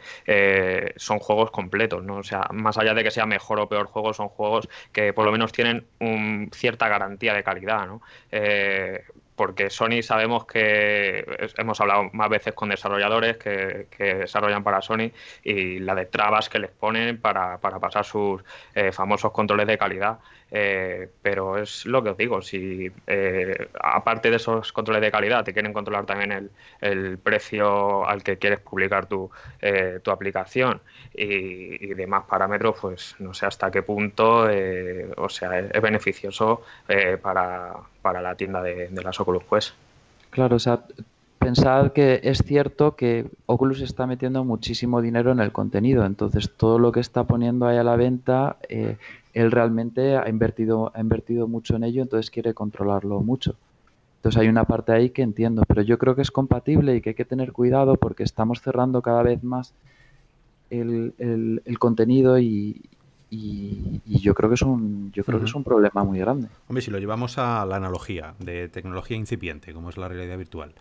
son juegos completos. ¿no? O sea, más allá de que sea mejor o peor juego, son juegos que por lo menos tienen un, cierta garantía de calidad. ¿no? Porque Sony sabemos que hemos hablado más veces con desarrolladores que, desarrollan para Sony y la de trabas que les ponen para, pasar sus eh, famosos controles de calidad. Eh, pero es lo que os digo, si eh, aparte de esos controles de calidad te quieren controlar también el, precio al que quieres publicar tu, eh, tu aplicación y, demás parámetros, pues no sé hasta qué punto o sea, es, beneficioso para, para, la tienda de, de las Oculus Quest. Claro, o sea, pensad que es cierto que Oculus está metiendo muchísimo dinero en el contenido, entonces todo lo que está poniendo ahí a la venta él realmente ha invertido, ha invertido mucho en ello, entonces quiere controlarlo mucho. Entonces hay una parte ahí que entiendo, pero yo creo que es compatible y que hay que tener cuidado porque estamos cerrando cada vez más el, contenido y, yo creo que es un yo creo que es un problema muy grande. Hombre, si lo llevamos a la analogía de tecnología incipiente, como es la realidad virtual,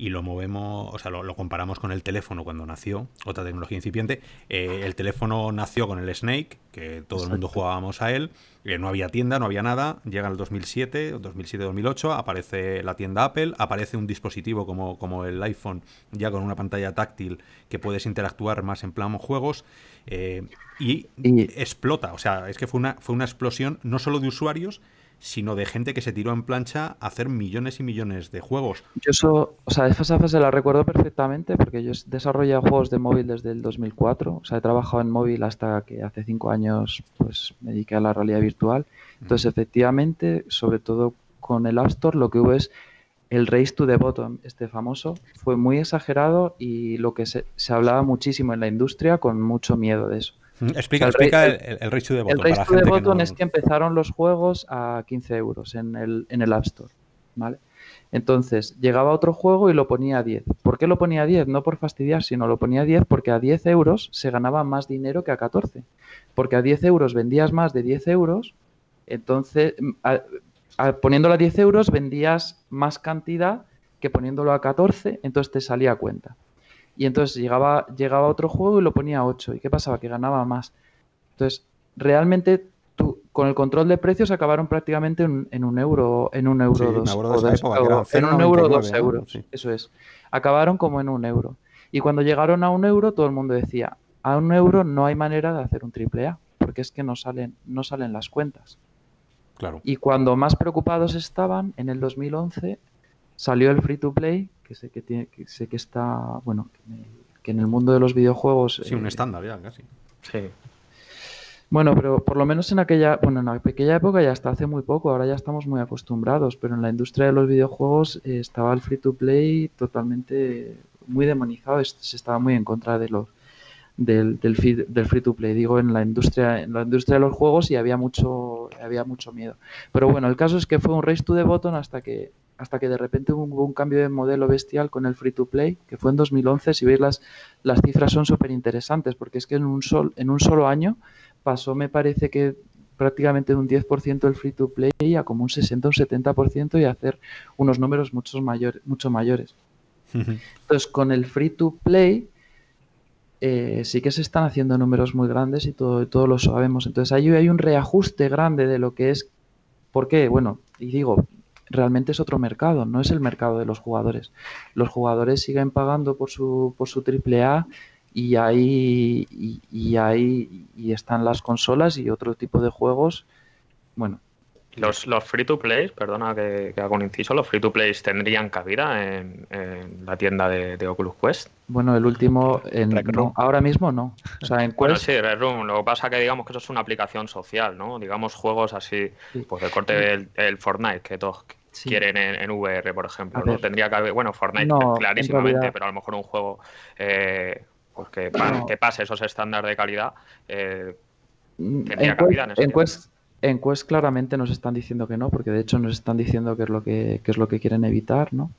y lo movemos, o sea, lo, comparamos con el teléfono cuando nació, otra tecnología incipiente. Eh, el teléfono nació con el Snake, que todo el mundo jugábamos a él, eh, no había tienda, no había nada, llega el 2007, 2007-2008, aparece la tienda Apple, aparece un dispositivo como, como el iPhone, ya con una pantalla táctil que puedes interactuar más en plan juegos, eh, y, y, explota, o sea, es que fue una, fue una explosión no solo de usuarios, sino de gente que se tiró en plancha a hacer millones y millones de juegos. Yo eso, o sea, esa fase la recuerdo perfectamente porque yo he desarrollado juegos de móvil desde el 2004, o sea, he trabajado en móvil hasta que hace cinco años pues me dediqué a la realidad virtual. Entonces, efectivamente, sobre todo con el App Store, lo que hubo es el race to the bottom, este famoso, fue muy exagerado y lo que se, se hablaba muchísimo en la industria con mucho miedo de eso. Explica, el, explica el, el, the Bottom. El to the Bottom es que empezaron los juegos a 15 euros en el, en el App Store. ¿vale? Entonces, llegaba otro juego y lo ponía a 10. ¿Por qué lo ponía a 10? No por fastidiar, sino lo ponía a 10 porque a 10 euros se ganaba más dinero que a 14. Porque a 10 euros vendías más de 10 euros, entonces, poniéndolo a 10 euros vendías más cantidad que poniéndolo a 14, entonces te salía a cuenta. Y entonces llegaba, llegaba otro juego y lo ponía a 8. ¿Y qué pasaba? Que ganaba más. Entonces, realmente con el control de precios acabaron prácticamente en, un euro, en un euro dos, en un euro dos euros, eso es. Acabaron como en un euro. Y cuando llegaron a un euro, todo el mundo decía, a un euro no hay manera de hacer un triple A, porque es que no salen, no salen las cuentas. Claro. Y cuando más preocupados estaban, en el 2011 salió el free to play, que sé que tiene, que sé que está, bueno, que en el, mundo de los videojuegos. Sí, un eh, estándar ya, casi. Sí. Bueno, pero por lo menos en aquella, bueno, en aquella época ya hasta hace muy poco, ahora ya estamos muy acostumbrados, pero en la industria de los videojuegos eh, estaba el free to play totalmente muy demonizado, se estaba muy en contra de los del, del, free to play, digo en la industria, en la industria de los juegos y había mucho, había mucho miedo. Pero bueno, el caso es que fue un race to the bottom hasta que hasta que de repente hubo un cambio de modelo bestial con el free to play, que fue en 2011. Si veis las, las cifras son súper interesantes, porque es que en un, sol, en un solo año pasó, me parece que prácticamente de un 10% el free to play a como un 60 o un 70% y hacer unos números mucho, mayor, mucho mayores. Entonces, con el free to play eh, sí que se están haciendo números muy grandes y todo, todo lo sabemos. Entonces, ahí hay un reajuste grande de lo que es. ¿Por qué? Bueno, y digo, realmente es otro mercado, no es el mercado de los jugadores. Los jugadores siguen pagando por su, por su AAA y ahí, y, ahí y están las consolas y otro tipo de juegos. Bueno. Los, los free to play, perdona que, hago un inciso, los free to play tendrían cabida en, la tienda de, Oculus Quest. Bueno, el último, en, ahora mismo no. O sea, en Bueno, sí, Red Room. Lo que pasa que digamos que eso es una aplicación social, ¿no? Digamos juegos así, pues de corte el, Fortnite, que todos quieren en, VR, por ejemplo. ¿no? Tendría que haber, bueno, Fortnite clarísimamente, pero a lo mejor un juego eh, pues que, pase esos estándares de calidad, eh, mm, en, cabida en, Quest, en Quest claramente nos están diciendo que no, porque de hecho nos están diciendo que es lo que, es lo que quieren evitar, ¿no?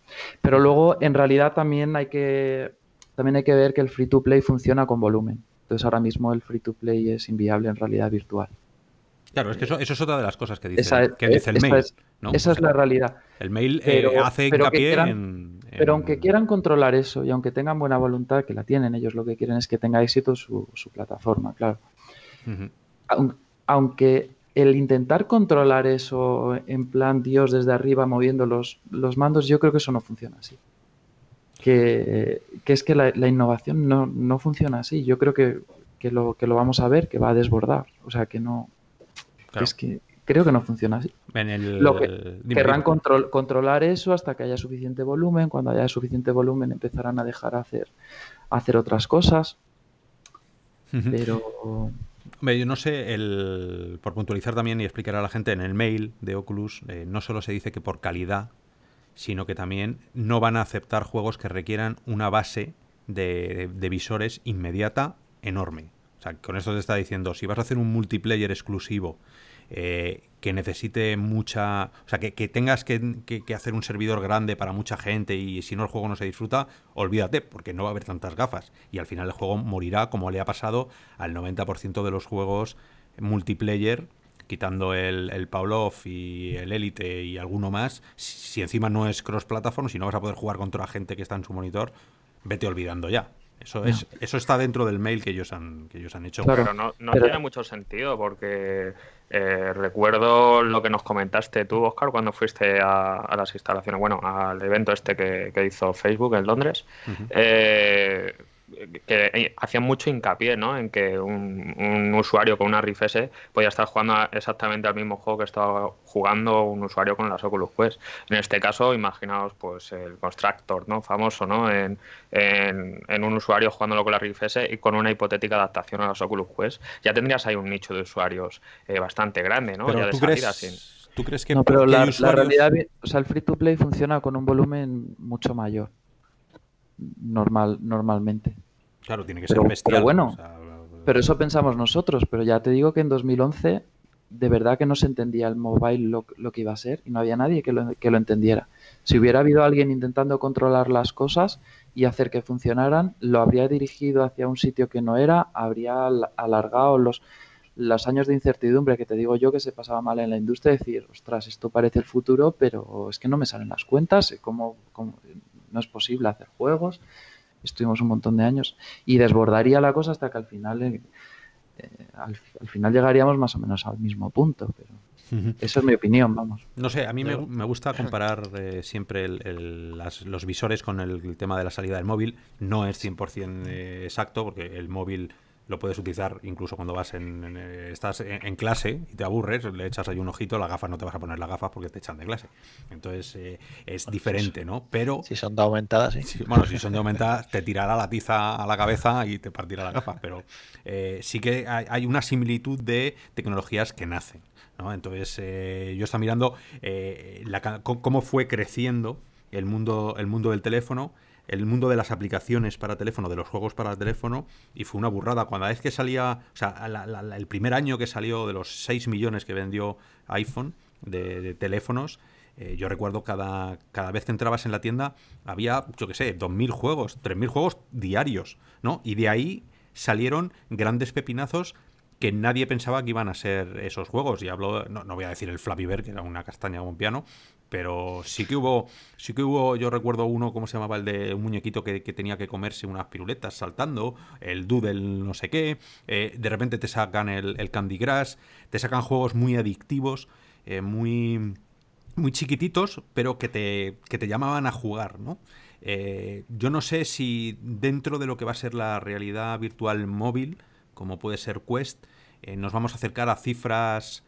Pero luego, en realidad, también hay que también hay que ver que el free to play funciona con volumen. Entonces ahora mismo el free to play es inviable en realidad virtual. Claro, es que eso, es otra de las cosas que dice, que dice el mail. Esa es la realidad. El mail eh, hace hincapié en, Pero aunque quieran controlar eso y aunque tengan buena voluntad, que la tienen, ellos lo que quieren es que tenga éxito su, plataforma, claro. Aunque el intentar controlar eso en plan Dios desde arriba moviendo los, los mandos, yo creo que eso no funciona así. Que, es que la, innovación no, funciona así. Yo creo que, lo, que lo vamos a ver, que va a desbordar. O sea, que no... Es que creo que no funciona así. Lo que querrán controlar eso hasta que haya suficiente volumen. Cuando haya suficiente volumen empezarán a dejar hacer, hacer otras cosas. Pero... yo no sé, el, por puntualizar también y explicar a la gente, en el mail de Oculus eh, no solo se dice que por calidad, sino que también no van a aceptar juegos que requieran una base de, de visores inmediata enorme. O sea, con esto te está diciendo, si vas a hacer un multiplayer exclusivo eh, que necesite mucha. O sea, que, tengas que, hacer un servidor grande para mucha gente y si no el juego no se disfruta, olvídate, porque no va a haber tantas gafas. Y al final el juego morirá, como le ha pasado al 90% de los juegos multiplayer, quitando el, el Pavlov y el Elite y alguno más. Si, encima no es cross-platform, si no vas a poder jugar contra gente que está en su monitor, vete olvidando ya. Eso, es, eso está dentro del mail que ellos han, que ellos han hecho. Pero no, no tiene mucho sentido porque eh, recuerdo lo que nos comentaste tú, Oscar, cuando fuiste a, las instalaciones, bueno, al evento este que, hizo Facebook en Londres que hacían mucho hincapié ¿no? en que un, usuario con una Rift S podía estar jugando exactamente al mismo juego que estaba jugando un usuario con las Oculus Quest. En este caso, imaginaos pues el Constructor ¿no? famoso ¿no? En, en, un usuario jugándolo con la Rift S y con una hipotética adaptación a las Oculus Quest. Ya tendrías ahí un nicho de usuarios eh, bastante grande, ¿no? ya de salida ¿Tú crees que no, pero la, realidad, o sea, el free to play funciona con un volumen mucho mayor normal, normalmente. Claro, tiene que ser bestial. Pero bueno, pero eso pensamos nosotros. Pero ya te digo que en 2011 de verdad que no se entendía el mobile lo, lo que iba a ser y no había nadie que lo, que lo entendiera. Si hubiera habido alguien intentando controlar las cosas y hacer que funcionaran, lo habría dirigido hacia un sitio que no era, habría alargado los, los años de incertidumbre que te digo yo que se pasaba mal en la industria, decir, ostras, esto parece el futuro, pero es que no me salen las cuentas, ¿cómo, cómo no es posible hacer juegos? Estuvimos un montón de años y desbordaría la cosa hasta que al final, eh, eh, al, al, final llegaríamos más o menos al mismo punto. Pero esa es mi opinión, vamos. No sé, a mí me, me gusta comparar eh, siempre el, el, las, los visores con el, el, tema de la salida del móvil. No es 100% eh, exacto porque el móvil lo puedes utilizar incluso cuando vas en, en estás en, en, clase y te aburres, le echas ahí un ojito, las gafas no te vas a poner las gafas porque te echan de clase. Entonces eh, es bueno, diferente, ¿no? Pero si son de aumentadas, sí. Si, bueno, si son de aumentadas te tirará la tiza a la cabeza y te partirá las gafas, pero eh, sí que hay, hay, una similitud de tecnologías que nacen. ¿no? Entonces eh, yo estaba mirando eh, la, cómo fue creciendo el mundo, el mundo del teléfono el mundo de las aplicaciones para teléfono, de los juegos para teléfono, y fue una burrada. Cuando vez que salía, o sea, la, la, el primer año que salió de los 6 millones que vendió iPhone de, de teléfonos, eh, yo recuerdo cada, cada vez que entrabas en la tienda había, yo qué sé, 2.000 juegos, 3.000 juegos diarios, ¿no? Y de ahí salieron grandes pepinazos que nadie pensaba que iban a ser esos juegos. Y hablo, no, no voy a decir el Flappy Bird, que era una castaña como un piano, pero sí que hubo, sí que hubo, yo recuerdo uno, ¿cómo se llamaba? El de un muñequito que, que tenía que comerse unas piruletas saltando, el Doodle no sé qué, eh, de repente te sacan el, el, Candy Crush, te sacan juegos muy adictivos, eh, muy, muy chiquititos, pero que te, que te llamaban a jugar, ¿no? Eh, yo no sé si dentro de lo que va a ser la realidad virtual móvil, como puede ser Quest, nos vamos a acercar a cifras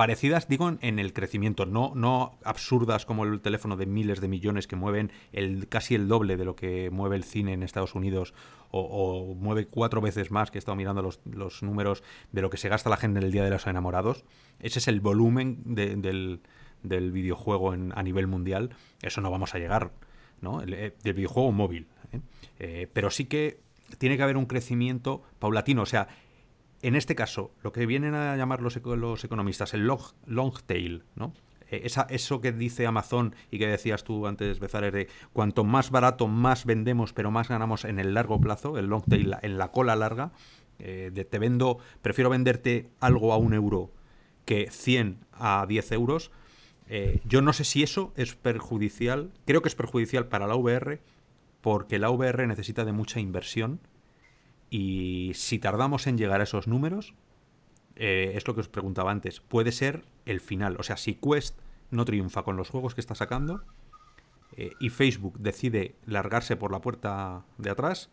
parecidas, digo, en el crecimiento, no, no absurdas como el teléfono de miles de millones que mueven el, casi el doble de lo que mueve el cine en Estados Unidos o, mueve cuatro veces más, que he estado mirando los, los, números de lo que se gasta la gente en el Día de los Enamorados. Ese es el volumen de, del, del, videojuego en, a nivel mundial. Eso no vamos a llegar, ¿no? El, el, del videojuego móvil. ¿eh? Eh, pero sí que tiene que haber un crecimiento paulatino, o sea, en este caso, lo que vienen a llamar los, economistas el long, tail, ¿no? Eh, eso que dice Amazon y que decías tú antes, Bezares, de cuanto más barato, más vendemos, pero más ganamos en el largo plazo, el long tail, en la cola larga, eh, de te vendo, prefiero venderte algo a un euro que 100 a 10 euros. Eh, yo no sé si eso es perjudicial, creo que es perjudicial para la VR, porque la VR necesita de mucha inversión y si tardamos en llegar a esos números, eh, es lo que os preguntaba antes, puede ser el final. O sea, si Quest no triunfa con los juegos que está sacando eh, y Facebook decide largarse por la puerta de atrás,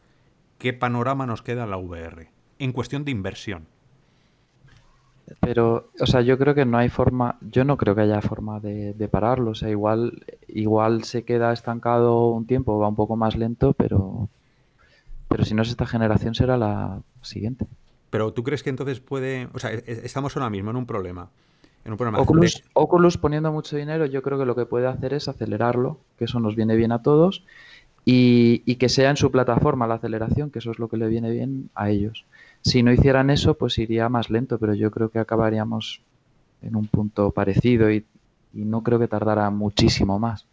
¿qué panorama nos queda en la VR? En cuestión de inversión. Pero, o sea, yo creo que no hay forma, yo no creo que haya forma de, de, pararlo. O sea, igual, igual se queda estancado un tiempo, va un poco más lento, pero, pero si no es esta generación, será la siguiente. Pero tú crees que entonces puede. O sea, estamos ahora mismo en un problema. En un problema Oculus, de... Oculus, poniendo mucho dinero, yo creo que lo que puede hacer es acelerarlo, que eso nos viene bien a todos, y, y, que sea en su plataforma la aceleración, que eso es lo que le viene bien a ellos. Si no hicieran eso, pues iría más lento, pero yo creo que acabaríamos en un punto parecido y, y no creo que tardara muchísimo más.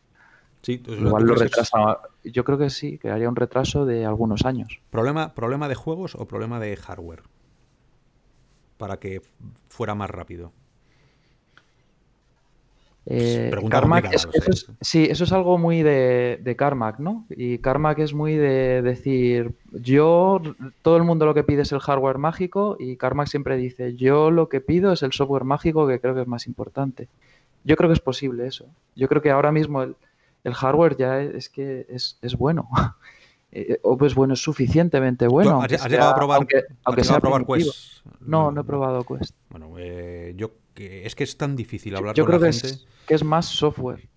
Sí, Igual lo retrasa. Es... Yo creo que sí, que haría un retraso de algunos años. ¿Problema, ¿Problema de juegos o problema de hardware? Para que fuera más rápido. Eh, Carmack, es, eso es, sí, eso es algo muy de, de, Carmack, ¿no? Y Carmack es muy de decir, yo, todo el mundo lo que pide es el hardware mágico y Carmack siempre dice, yo lo que pido es el software mágico que creo que es más importante. Yo creo que es posible eso. Yo creo que ahora mismo el, el hardware ya es que es, es bueno. eh, o pues bueno, es suficientemente bueno. ¿Has, has llegado a probar, aunque, aunque sea a probar Quest? No, no he probado Quest. Bueno, eh, yo que es que es tan difícil hablar yo con creo la que gente. Es, que es más software.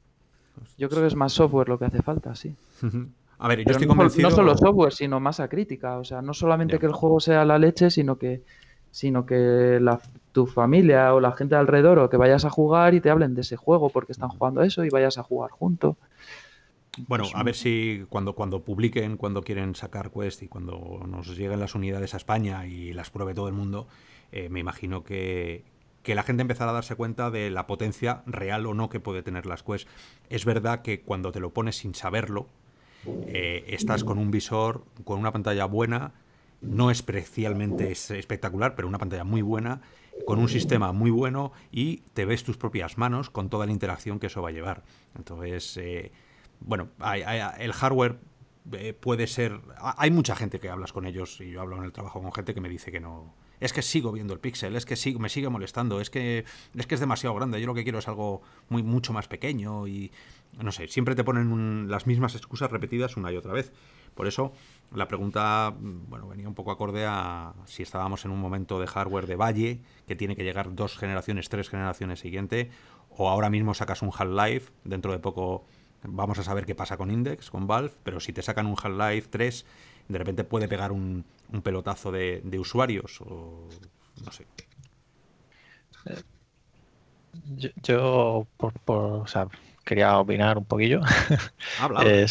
Yo creo que es más software lo que hace falta, sí. A ver, yo Pero estoy no, convencido. No solo software, sino masa crítica. O sea, no solamente yeah. que el juego sea la leche, sino que, sino que la, tu familia o la gente alrededor o que vayas a jugar y te hablen de ese juego porque están jugando eso y vayas a jugar junto. Bueno, a ver si cuando, cuando publiquen, cuando quieren sacar Quest y cuando nos lleguen las unidades a España y las pruebe todo el mundo, eh, me imagino que, que la gente empezara a darse cuenta de la potencia real o no que puede tener las Quest. Es verdad que cuando te lo pones sin saberlo, eh, estás con un visor, con una pantalla buena, no especialmente espectacular, pero una pantalla muy buena, con un sistema muy bueno y te ves tus propias manos con toda la interacción que eso va a llevar. Entonces, eh, bueno, el hardware eh, puede ser... Hay mucha gente que hablas con ellos y yo hablo en el trabajo con gente que me dice que no... Es que sigo viendo el pixel, es que sigo, me sigue molestando, es que, es que es demasiado grande, yo lo que quiero es algo muy, mucho más pequeño y no sé, siempre te ponen las mismas excusas repetidas una y otra vez. Por eso la pregunta, bueno, venía un poco acorde a si estábamos en un momento de hardware de valle, que tiene que llegar dos generaciones, tres generaciones siguiente, o ahora mismo sacas un Half-Life, dentro de poco vamos a saber qué pasa con Index, con Valve, pero si te sacan un Half-Life 3, de repente puede pegar un, pelotazo de, usuarios, o no sé. Yo, por, o sea, quería opinar un poquillo. Eh,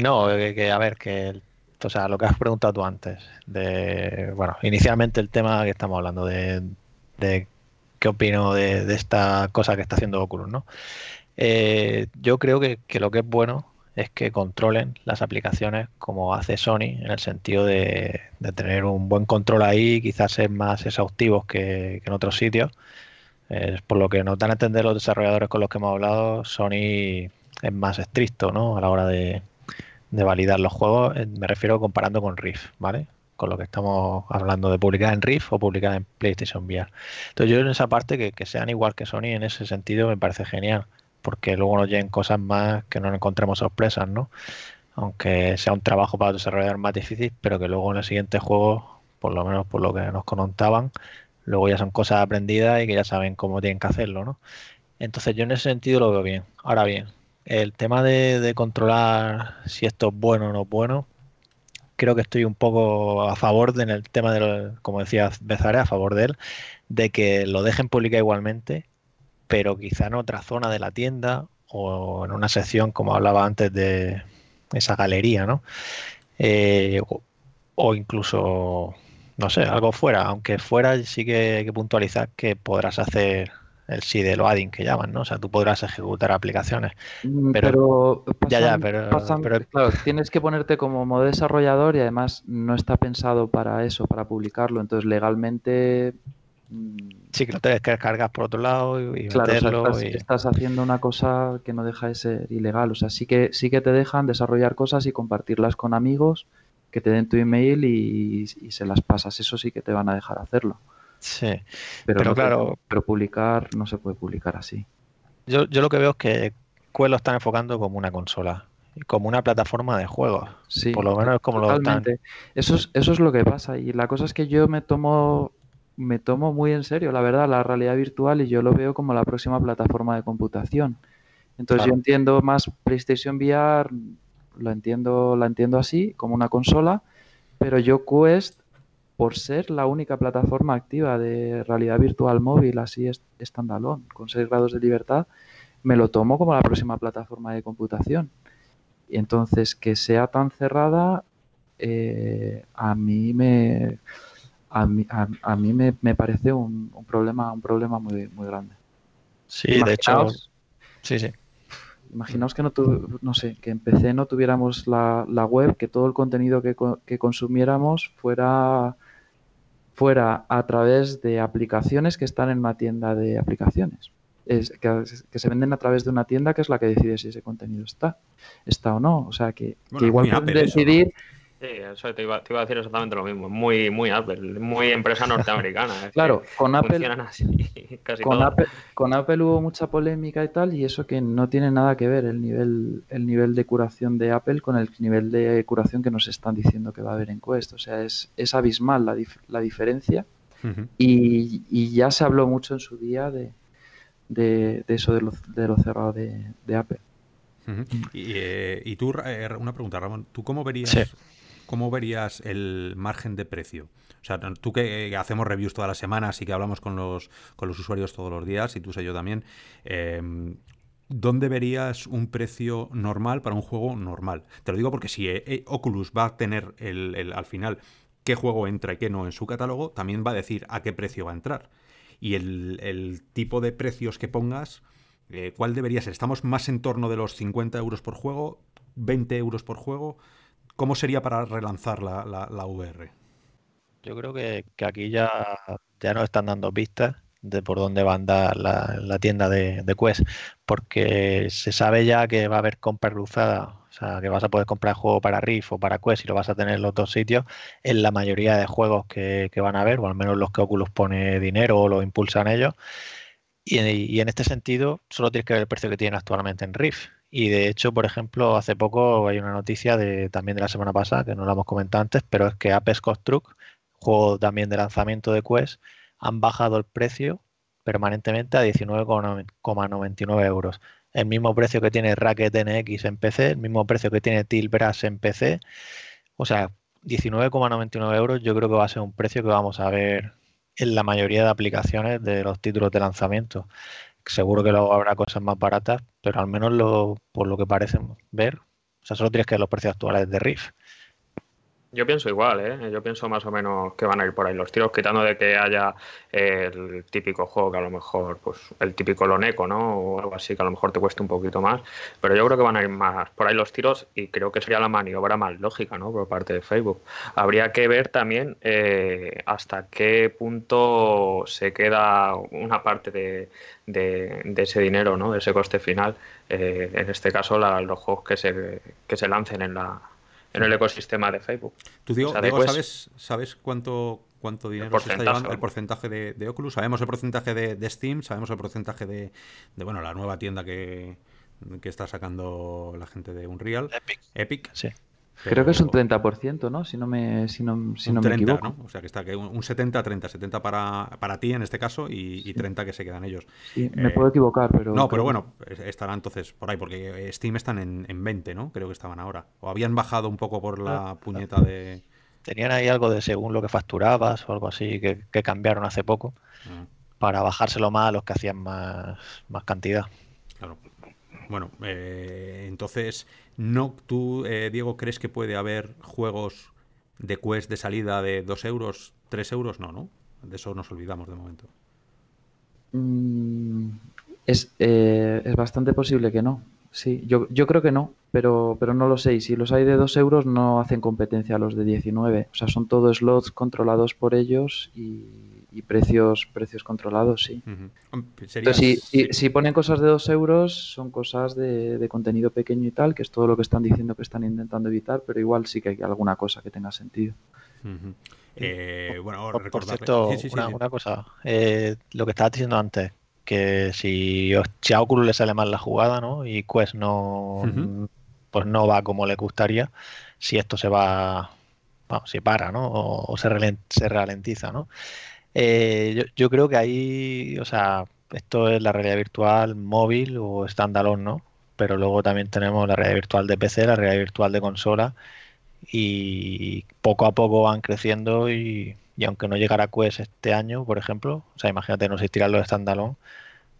no, que, a ver, que o sea, lo que has preguntado tú antes, de, bueno, inicialmente el tema que estamos hablando de, qué opino de, esta cosa que está haciendo Oculus, ¿no? Eh, yo creo que, lo que es bueno es que controlen las aplicaciones como hace Sony, en el sentido de, tener un buen control ahí, quizás ser más exhaustivos que en otros sitios por lo que nos dan a entender los desarrolladores con los que hemos hablado, Sony es más estricto ¿no? a la hora de, validar los juegos. Eh, me refiero comparando con Rift, ¿vale? Con lo que estamos hablando de publicar en Rift o publicar en PlayStation VR. Entonces yo en esa parte que sean igual que Sony en ese sentido me parece genial, porque luego nos lleguen cosas más que no encontremos sorpresas, ¿no? Aunque sea un trabajo para el desarrollador más difícil, pero que luego en el siguiente juego, por lo menos por lo que nos contaban, luego ya son cosas aprendidas y que ya saben cómo tienen que hacerlo, ¿no? Entonces yo en ese sentido lo veo bien. Ahora bien, el tema de, controlar si esto es bueno o no es bueno, creo que estoy un poco a favor de, en el tema de, como decía Bezare, a favor de él, de que lo dejen publicar igualmente, pero quizá en otra zona de la tienda o en una sección, como hablaba antes, de esa galería, ¿no? Eh, o incluso no sé, algo fuera, aunque fuera sí que hay que puntualizar que podrás hacer el sí de loading que llaman, ¿no? O sea, tú podrás ejecutar aplicaciones. Mm, pero, ya, ya, pero, claro, tienes que ponerte como modo desarrollador y además no está pensado para eso, para publicarlo. Entonces, legalmente. Mm, sí, que lo tienes que descargar por otro lado y claro, estás, estás, haciendo una cosa que no deja de ser ilegal. O sea, sí que, sí que te dejan desarrollar cosas y compartirlas con amigos que te den tu email y, se las pasas. Eso sí que te van a dejar hacerlo. Sí, pero, claro. pero publicar no se puede publicar así. Yo, yo lo que veo es que Quest lo están enfocando como una consola, como una plataforma de juegos. Sí, por lo menos como lo están. Eso es, eso es lo que pasa. Y la cosa es que yo me tomo me tomo muy en serio, la verdad, la realidad virtual y yo lo veo como la próxima plataforma de computación. Entonces yo entiendo más PlayStation VR, la entiendo, la entiendo así, como una consola, pero yo Quest, por ser la única plataforma activa de realidad virtual móvil, así es standalone, con 6 grados de libertad, me lo tomo como la próxima plataforma de computación. Y entonces, que sea tan cerrada, eh, a mí me a mí, a, mí me, me, parece un, un, problema un problema muy, muy grande. Sí, de hecho, sí, sí. Imaginaos que no, no sé, que en PC no tuviéramos la, web, que todo el contenido que, que, consumiéramos fuera, fuera a través de aplicaciones que están en una tienda de aplicaciones. Es, que, se venden a través de una tienda que es la que decide si ese contenido está, está o no. O sea, que, igual pueden decidir Sí, eso te iba, a decir exactamente lo mismo. Muy, muy Apple, muy empresa norteamericana. claro, con Apple, con Apple, con Apple hubo mucha polémica y tal, y eso que no tiene nada que ver el nivel, el nivel de curación de Apple con el nivel de curación que nos están diciendo que va a haber en Quest. O sea, es, es abismal la, la diferencia. y, ya se habló mucho en su día de, de, eso de lo, de lo cerrado de, Apple. y, eh, y, tú, eh, una pregunta, Ramón, ¿tú cómo verías ¿cómo verías el margen de precio? O sea, tú que hacemos reviews todas las semanas y que hablamos con los, con los usuarios todos los días, y tú sé yo también, em, ¿dónde verías un precio normal para un juego normal? Te lo digo porque si eh, eh, Oculus va a tener el, al final qué juego entra y qué no en su catálogo, también va a decir a qué precio va a entrar. y el, tipo de precios que pongas, eh, ¿cuál debería ser? ¿Estamos más en torno de los 50 euros por juego? ¿20 euros por juego? ¿Cómo sería para relanzar la, VR? Yo creo que, aquí ya, ya nos están dando pistas de por dónde va a andar la, tienda de, Quest, porque se sabe ya que va a haber compra cruzada, o sea, que vas a poder comprar juego para Rift o para Quest y lo vas a tener en los dos sitios, en la mayoría de juegos que, van a haber, o al menos los que Oculus pone dinero o lo impulsan ellos. Y, y, en este sentido, solo tienes que ver el precio que tiene actualmente en Rift. Y de hecho, por ejemplo, hace poco hay una noticia de, también de la semana pasada, que no la hemos comentado antes, pero es que Apex Construct, juego también de lanzamiento de Quest, han bajado el precio permanentemente a 19,99 euros. El mismo precio que tiene Racket NX en PC, el mismo precio que tiene Tilbras en PC. O sea, 19,99 euros yo creo que va a ser un precio que vamos a ver en la mayoría de aplicaciones de los títulos de lanzamiento. Seguro que luego habrá cosas más baratas, pero al menos lo, por lo que parecen ver, o sea, solo tienes que ver los precios actuales de Rift. Yo pienso igual, ¿eh? yo pienso más o menos que van a ir por ahí los tiros, quitando de que haya el típico juego que a lo mejor, pues el típico Loneco, ¿no? O algo así que a lo mejor te cueste un poquito más, pero yo creo que van a ir más por ahí los tiros y creo que sería la maniobra más lógica, ¿no? Por parte de Facebook. Habría que ver también eh, hasta qué punto se queda una parte de, ese dinero, ¿no? De ese coste final, eh, en este caso los juegos que se, que se lancen en la en el ecosistema de Facebook. Tú, digo, ¿sabes, ¿sabes cuánto, cuánto dinero se está llevando el porcentaje de, Oculus? Sabemos el porcentaje de, Steam, sabemos el porcentaje de, bueno, la nueva tienda que, que está sacando la gente de Unreal. Epic. Epic. Sí. Creo que es un 30%, ¿no? Si no me, si no, si no me equivoco. O sea, que está que un 70-30. 70 para, para ti en este caso y, 30 que se quedan ellos. Sí, me puedo equivocar, pero... No, pero bueno, estará entonces por ahí, porque Steam están en, en 20, ¿no? Creo que estaban ahora. O habían bajado un poco por la ah, puñeta de... Tenían ahí algo de según lo que facturabas o algo así que, que cambiaron hace poco ah. para bajárselo más a los que hacían más, más cantidad. Claro. Bueno, eh, entonces, no, ¿tú, eh, Diego, crees que puede haber juegos de Quest de salida de 2 euros, 3 euros? No, ¿no? De eso nos olvidamos de momento. Mm, es, eh, es bastante posible que no. Sí, yo, yo creo que no, pero, pero no lo sé. Y si los hay de 2 euros, no hacen competencia a los de 19. O sea, son todos slots controlados por ellos y y precios precios controlados, sí. si, si, ponen cosas de 2 euros, son cosas de, contenido pequeño y tal, que es todo lo que están diciendo que están intentando evitar, pero igual sí que hay alguna cosa que tenga sentido. Eh, bueno, por, cierto, una, cosa, eh, lo que estabas diciendo antes, que si, a Oculus le sale mal la jugada, ¿no? Y Quest no, pues no va como le gustaría, si esto se va, bueno, si para, ¿no? O, se, se ralentiza, ¿no? Eh, yo, creo que ahí, o sea, esto es la realidad virtual móvil o standalone, ¿no? Pero luego también tenemos la realidad virtual de PC, la realidad virtual de consola y poco a poco van creciendo y, aunque no llegara Quest este año, por ejemplo, o sea, imagínate no existirán los standalone,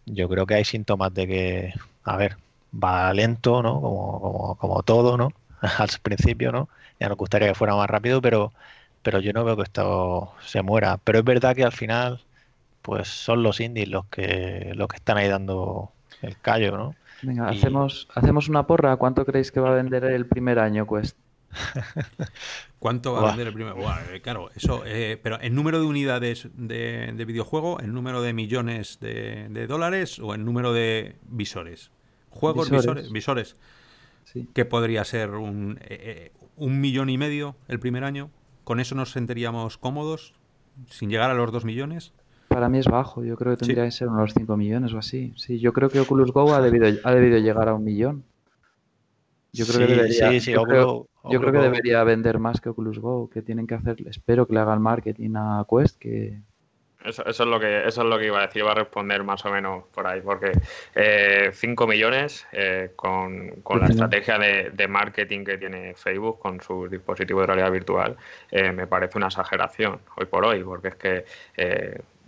yo creo que hay síntomas de que, a ver, va lento, ¿no? Como, como, como todo, ¿no? Al principio, ¿no? Ya nos gustaría que fuera más rápido, pero pero yo no veo que esto se muera. Pero es verdad que al final, pues son los indies los que, los que están ahí dando el callo, ¿no? Venga, hacemos, hacemos una porra. ¿Cuánto creéis que va a vender el primer año, Quest? ¿Cuánto va a vender el primer? Eh, claro, eso. Eh, pero ¿en número de unidades de, videojuego, en número de millones de, dólares o en número de visores? Juegos, visores, visores. Sí. ¿Qué podría ser un, eh, un millón y medio el primer año? ¿Con eso nos sentiríamos cómodos sin llegar a los 2 millones? Para mí es bajo, yo creo que tendría que ser unos 5 millones o así. Sí, yo creo que Oculus Go ha debido, ha debido llegar a un millón. Yo creo que debería, yo, creo, que debería vender más que Oculus Go, que tienen que hacer, espero que le hagan marketing a Quest, que, eso, es lo que, eso es lo que iba a decir, iba a responder más o menos por ahí, porque 5 eh, millones eh, con, la estrategia de, marketing que tiene Facebook con su dispositivo de realidad virtual eh, me parece una exageración hoy por hoy, porque es que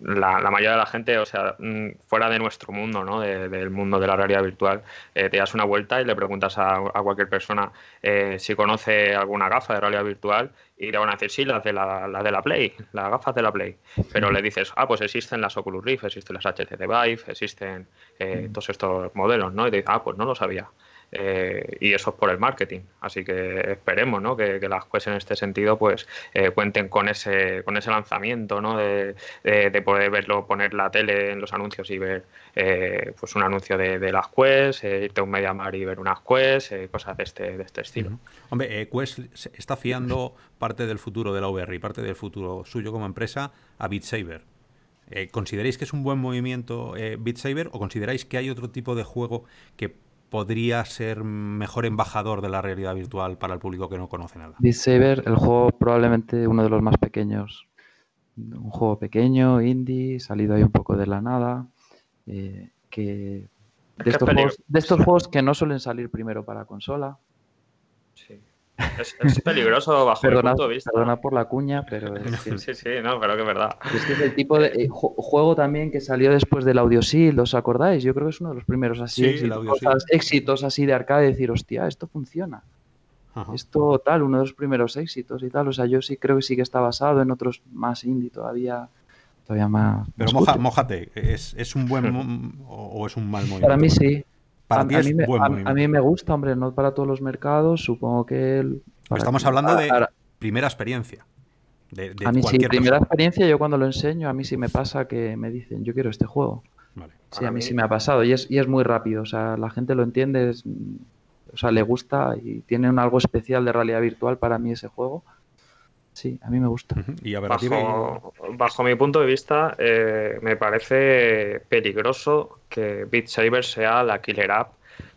la, mayoría de la gente, o sea, mm, fuera de nuestro mundo, ¿no? del mundo de la realidad virtual, eh, te das una vuelta y le preguntas a, cualquier persona eh, si conoce alguna gafa de realidad virtual y le van a decir, sí, las de la, de la Play, las gafas de la Play. Pero le dices, ah, pues existen las Oculus Rift, existen las HTC Vive, existen eh, todos estos modelos, ¿no? Y te dices, ah, pues no lo sabía. Eh, y eso es por el marketing. Así que esperemos que, las Quest en este sentido pues eh, cuenten con ese, con ese lanzamiento ¿no? de, poder verlo, poner la tele en los anuncios y ver eh, pues un anuncio de, las Quest, irte a un Mediamar y ver unas Quest, cosas de este, de este estilo. Hombre, Quest está fiando parte del futuro de la VR y parte del futuro suyo como empresa a Beat Saber. ¿Consideráis que es un buen movimiento Saber o consideráis que hay otro tipo de juego que podría ser mejor embajador de la realidad virtual para el público que no conoce nada. Beat Saber, el juego probablemente uno de los más pequeños. Un juego pequeño, indie, salido ahí un poco de la nada. Eh, que de, estos juegos, de estos juegos que no suelen salir primero para consola. Sí. Es, peligroso bajo perdona, el punto de vista. Perdona por la cuña, pero es Sí, sí, no, pero que es verdad. Es que es el tipo de eh, juego también que salió después del Audio Shield, ¿os acordáis? Yo creo que es uno de los primeros así éxitos, así de arcade, decir, hostia, esto funciona. Esto tal, uno de los primeros éxitos y tal. O sea, yo sí creo que sí que está basado en otros más indie todavía. Todavía más. Pero moja, mojate, ¿es, ¿es, un buen o es un mal movimiento? Para mí sí a, mí me, gusta, hombre, no para todos los mercados, supongo que... Estamos hablando de primera experiencia. a mí sí, primera experiencia, yo cuando lo enseño, a mí sí me pasa que me dicen, yo quiero este juego. Sí, a mí, sí me ha pasado y es, y es muy rápido, o sea, la gente lo entiende, o sea, le gusta y tiene un algo especial de realidad virtual para mí ese juego. Sí, a mí me gusta. y bajo, bajo, mi punto de vista, eh, me parece peligroso que Beat Saber sea la killer app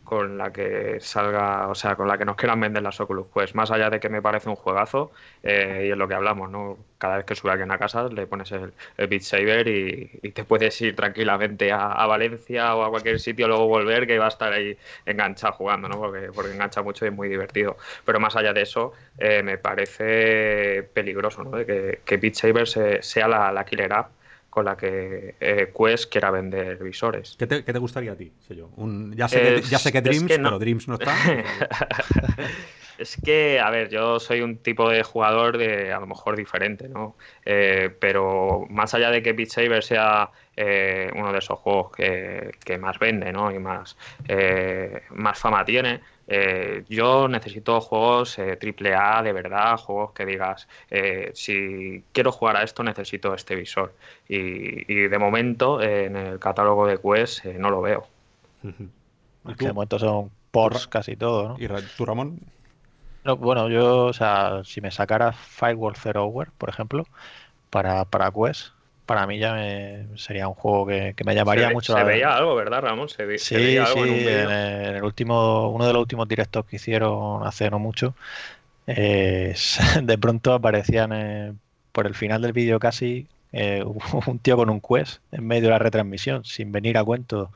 con la que salga, o sea, con la que nos quieran vender las Oculus. Pues más allá de que me parece un juegazo, eh, y es lo que hablamos, ¿no? Cada vez que sube alguien a casa le pones el, Beat Saber y, te puedes ir tranquilamente a, Valencia o a cualquier sitio, luego volver, que va a estar ahí enganchado jugando, ¿no? Porque, porque engancha mucho y es muy divertido. Pero más allá de eso, eh, me parece peligroso, ¿no? De que, que Beat Saber sea la, la app con la que eh, Quest quiera vender visores. ¿Qué te, gustaría a ti? ya, sé que, ya sé que Dreams, pero Dreams no está. es que, a ver, yo soy un tipo de jugador de a lo mejor diferente, ¿no? Eh, pero más allá de que Beat Saber sea eh, uno de esos juegos que, que más vende, ¿no? Y más, más fama tiene, eh, yo necesito juegos eh, triple A de verdad, juegos que digas, eh, si quiero jugar a esto necesito este visor. Y, de momento en el catálogo de Quest no lo veo. de momento son ports casi todo, ¿no? ¿Y tú, Ramón? bueno, yo, o sea, si me sacara Firewall Zero Hour, por ejemplo, para, para Quest, para mí ya sería un juego que, me llamaría mucho se veía algo, ¿verdad, Ramón? Se, sí, veía algo en, un en, el último, uno de los últimos directos que hicieron hace no mucho, de pronto aparecían eh, por el final del vídeo casi eh, un tío con un quest en medio de la retransmisión, sin venir a cuento.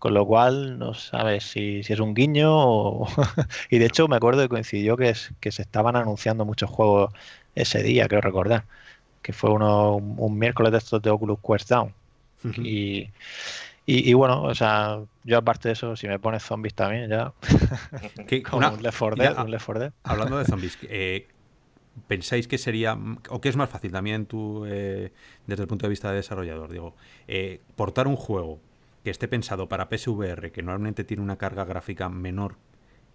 Con lo cual no sabes si, es un guiño o... y de hecho me acuerdo que coincidió que, que se estaban anunciando muchos juegos ese día, creo recordar que fue uno, un, miércoles de estos de Oculus Quest Down. y, y, bueno, o sea, yo aparte de eso, si me pones zombies también, ya. Como un Left 4 Dead, Hablando de zombies, eh, ¿pensáis que sería, o que es más fácil también tú, eh, desde el punto de vista de desarrollador, digo, eh, portar un juego que esté pensado para PSVR, que normalmente tiene una carga gráfica menor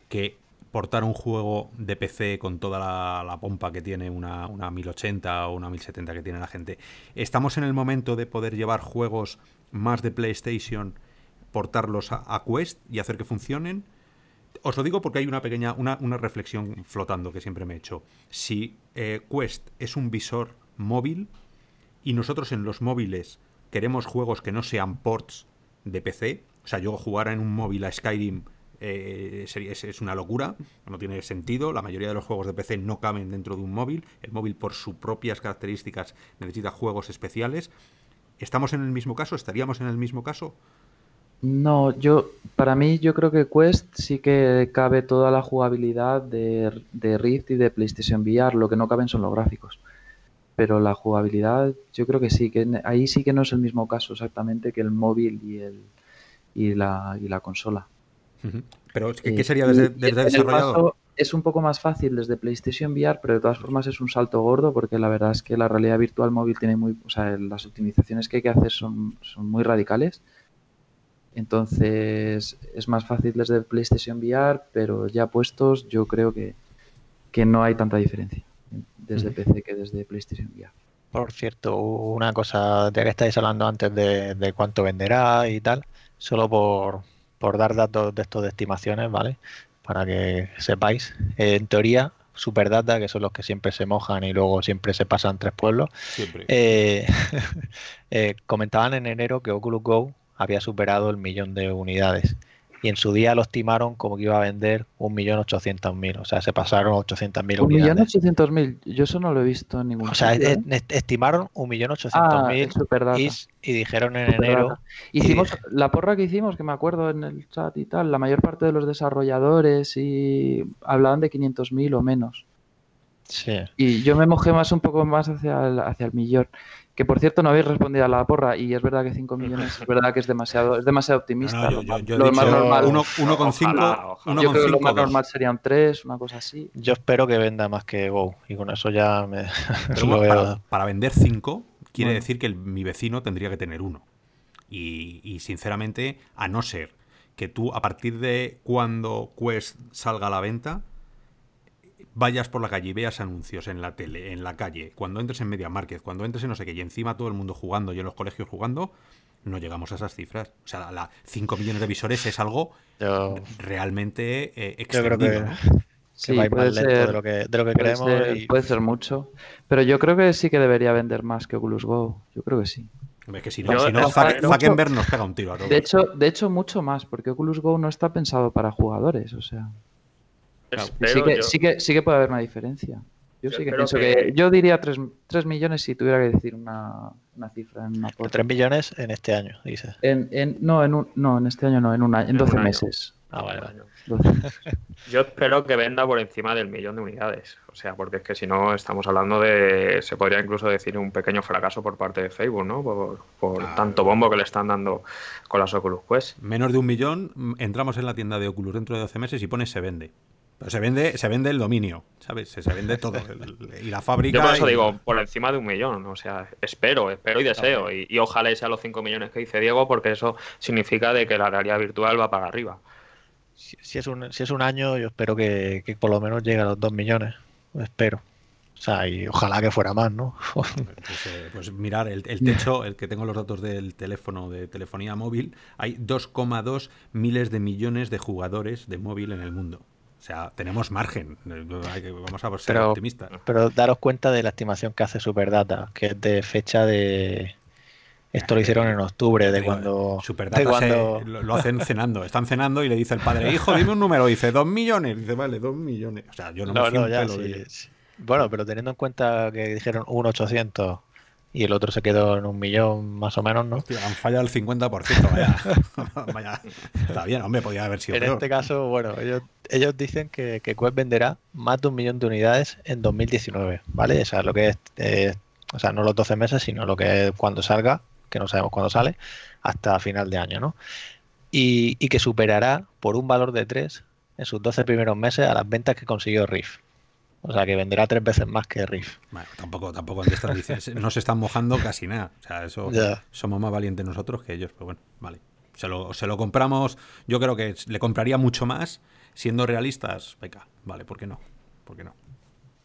que portar un juego de PC con toda la, pompa que tiene una, 1080 o una 1070 que tiene la gente. Estamos en el momento de poder llevar juegos más de PlayStation, portarlos a, Quest y hacer que funcionen. Os lo digo porque hay una pequeña, una, reflexión flotando que siempre me he hecho. Si eh, Quest es un visor móvil y nosotros en los móviles queremos juegos que no sean ports de PC, o sea, yo jugar en un móvil a Skyrim eh, es, una locura, no tiene sentido. La mayoría de los juegos de PC no caben dentro de un móvil. El móvil, por sus propias características, necesita juegos especiales. ¿Estamos en el mismo caso? ¿Estaríamos en el mismo caso? No, yo, para mí, yo creo que Quest sí que cabe toda la jugabilidad de, de Rift y de PlayStation VR. Lo que no caben son los gráficos. pero la jugabilidad yo creo que sí, que ahí sí que no es el mismo caso exactamente que el móvil y, el, y, la, y la consola. Pero, ¿qué sería desde, desde desarrollador? es un poco más fácil desde PlayStation VR, pero de todas formas es un salto gordo porque la verdad es que la realidad virtual móvil tiene muy, o sea, las optimizaciones que hay que hacer son, son muy radicales. Entonces es más fácil desde PlayStation VR, pero ya puestos yo creo que, que no hay tanta diferencia desde PC que desde PlayStation VR. Por cierto, una cosa, ya que estáis hablando antes de, de cuánto venderá y tal, solo por, por dar datos de estos de estimaciones, ¿vale? Para que sepáis. en teoría, Superdata, que son los que siempre se mojan y luego siempre se pasan tres pueblos, eh, eh, comentaban en enero que Oculus Go había superado el millón de unidades y en su día lo estimaron como que iba a vender 1.800.000, o sea, se pasaron 800.000 unidades. 1.800.000, yo eso no lo he visto en ningún O sea, ¿eh? estimaron 1.800.000 ah, y, y, dijeron en enero... Hicimos, la porra que hicimos, que me acuerdo en el chat y tal, la mayor parte de los desarrolladores y hablaban de 500.000 o menos. Sí. Y yo me mojé más un poco más hacia el, hacia el millón. Que por cierto no habéis respondido a la porra y es verdad que 5 millones es verdad que es demasiado, es demasiado optimista. yo, lo más normal, 1,5 Yo creo que lo más normal serían 3, una cosa así. Yo espero que venda más que Go y con eso ya me para, vender 5 quiere decir que mi vecino tendría que tener uno. Y, y sinceramente, a no ser que tú a partir de cuando Quest salga a la venta vayas por la calle y veas anuncios en la tele, en la calle, cuando entres en Media Market, cuando entres en no sé qué, y encima todo el mundo jugando y en los colegios jugando, no llegamos a esas cifras. O sea, la 5 millones de visores es algo realmente eh, extendido. Sí, puede ser, de lo que, de lo que creemos. Puede ser mucho. Pero yo creo que sí que debería vender más que Oculus Go. Yo creo que sí. Es que si no, si no Zuckerberg nos pega un tiro a todos. De hecho, de hecho, mucho más, porque Oculus Go no está pensado para jugadores. O sea sí, que, sí, que, sí que puede haber una diferencia. Yo sí que pienso que... Yo diría 3, 3, millones si tuviera que decir una, una cifra en una 3 millones en este año, dices. En, en, no, en un, no, en este año no, en, una, en 12 meses. Ah, vale, vale. Yo espero que venda por encima del millón de unidades. O sea, porque es que si no estamos hablando de, se podría incluso decir un pequeño fracaso por parte de Facebook, ¿no? Por, por tanto bombo que le están dando con las Oculus Quest. Menos de un millón, entramos en la tienda de Oculus dentro de 12 meses y pone se vende se vende, se vende el dominio, ¿sabes? Se, vende todo. y la fábrica. Yo por eso digo, por encima de un millón. O sea, espero, espero y deseo. Y, ojalá sea los 5 millones que dice Diego, porque eso significa de que la realidad virtual va para arriba. Si, es, un, si es un año, yo espero que, por lo menos llegue a los 2 millones. Espero. O sea, y ojalá que fuera más, ¿no? pues, eh, pues, mirar, el, el, techo, el que tengo los datos del teléfono de telefonía móvil, hay 2,2 miles de millones de jugadores de móvil en el mundo. O sea, tenemos margen. Vamos a ser optimistas. Pero daros cuenta de la estimación que hace Superdata, que es de fecha de. Esto lo hicieron en octubre, de cuando. Superdata lo, hacen cenando. Están cenando y le dice el padre, hijo, dime un número. dice, dos millones. dice, vale, dos millones. O sea, yo no, me no, ya, Bueno, pero teniendo en cuenta que dijeron un 800 y el otro se quedó en un millón más o menos, ¿no? han fallado el 50%, vaya. vaya. Está bien, hombre, podía haber sido En este caso, bueno, ellos, ellos dicen que, que Quest venderá más de un millón de unidades en 2019, ¿vale? O sea, lo que es, eh, o sea, no los 12 meses, sino lo que es cuando salga, que no sabemos cuándo sale, hasta final de año, ¿no? Y, y que superará por un valor de 3 en sus 12 primeros meses a las ventas que consiguió Riff. O sea, que venderá tres veces más que Riff. Bueno, tampoco, tampoco no se están mojando casi nada. O sea, eso somos más valientes nosotros que ellos, pero bueno, vale. Se lo, se lo compramos, yo creo que le compraría mucho más, siendo realistas, venga, vale, ¿por qué no? ¿Por qué no?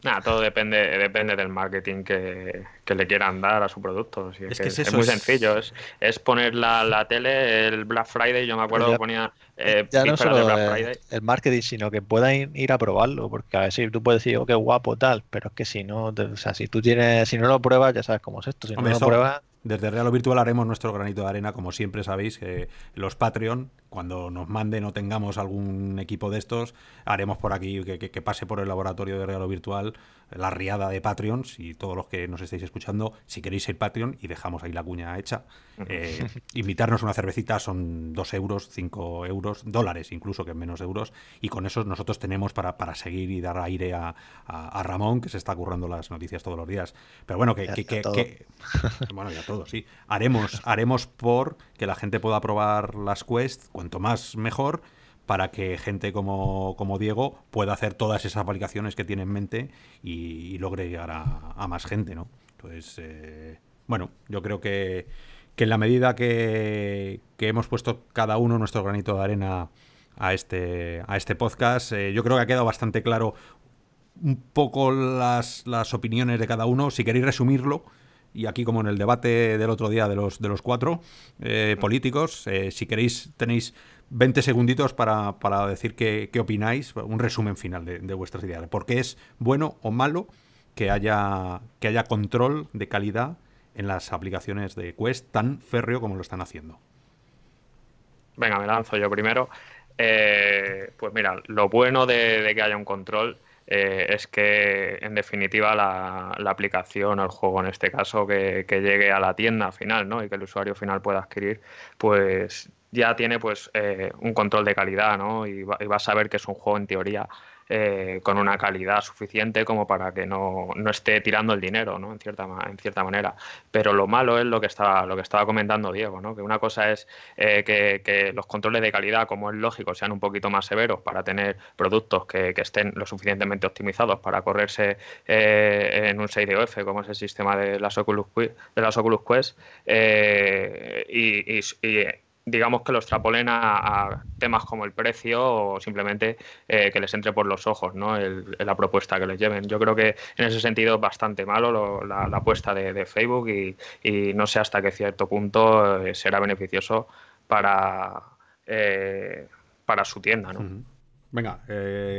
Nada, todo depende, depende del marketing que, le quieran dar a su producto. es, que es, muy sencillo, es, es poner la, la, tele, el Black Friday, yo me acuerdo que ponía eh, ya no solo el, marketing, sino que puedan ir a probarlo, porque a ver si tú puedes decir, oh, qué guapo tal, pero es que si no, o sea, si tú tienes, si no lo pruebas, ya sabes cómo es esto, si no lo pruebas... Desde Real o Virtual haremos nuestro granito de arena, como siempre sabéis, que los Patreon cuando nos manden o tengamos algún equipo de estos, haremos por aquí que, pase por el laboratorio de regalo virtual la riada de Patreons y todos los que nos estéis escuchando, si queréis ser Patreon y dejamos ahí la cuña hecha, eh, invitarnos una cervecita son dos euros, cinco euros, dólares incluso, que menos euros, y con eso nosotros tenemos para, para seguir y dar aire a, Ramón, que se está currando las noticias todos los días. Pero bueno, que, que, bueno, ya todo, sí. Haremos, haremos por que la gente pueda probar las quests, cuanto más mejor, para que gente como, como, Diego pueda hacer todas esas aplicaciones que tiene en mente y, logre llegar a, más gente, ¿no? Entonces, eh, bueno, yo creo que, que en la medida que, que, hemos puesto cada uno nuestro granito de arena a este, a este podcast, eh, yo creo que ha quedado bastante claro un poco las, las opiniones de cada uno. Si queréis resumirlo, y aquí como en el debate del otro día de los, de los cuatro eh, políticos, eh, si queréis tenéis 20 segunditos para, decir qué, opináis, un resumen final de, vuestras ideas. ¿Por qué es bueno o malo que haya, que haya control de calidad en las aplicaciones de Quest tan férreo como lo están haciendo? Venga, me lanzo yo primero. Eh, pues mira, lo bueno de que haya un control eh, es que en definitiva la, aplicación o el juego en este caso que, llegue a la tienda final ¿no? y que el usuario final pueda adquirir pues ya tiene pues eh, un control de calidad ¿no? y, va, y va a saber que es un juego en teoría eh, con una calidad suficiente como para que no, no, esté tirando el dinero, ¿no? En cierta, en cierta manera. Pero lo malo es lo que estaba, lo que estaba comentando Diego, ¿no? Que una cosa es eh, que, los controles de calidad, como es lógico, sean un poquito más severos para tener productos que, estén lo suficientemente optimizados para correrse eh, en un 6DOF, como es el sistema de las Oculus, de las Oculus Quest, y, y digamos que lo extrapolen a, temas como el precio o simplemente eh, que les entre por los ojos ¿no? la propuesta que les lleven. Yo creo que en ese sentido es bastante malo la, apuesta de, Facebook y, no sé hasta qué cierto punto eh, será beneficioso para, eh, para su tienda. ¿no? Venga,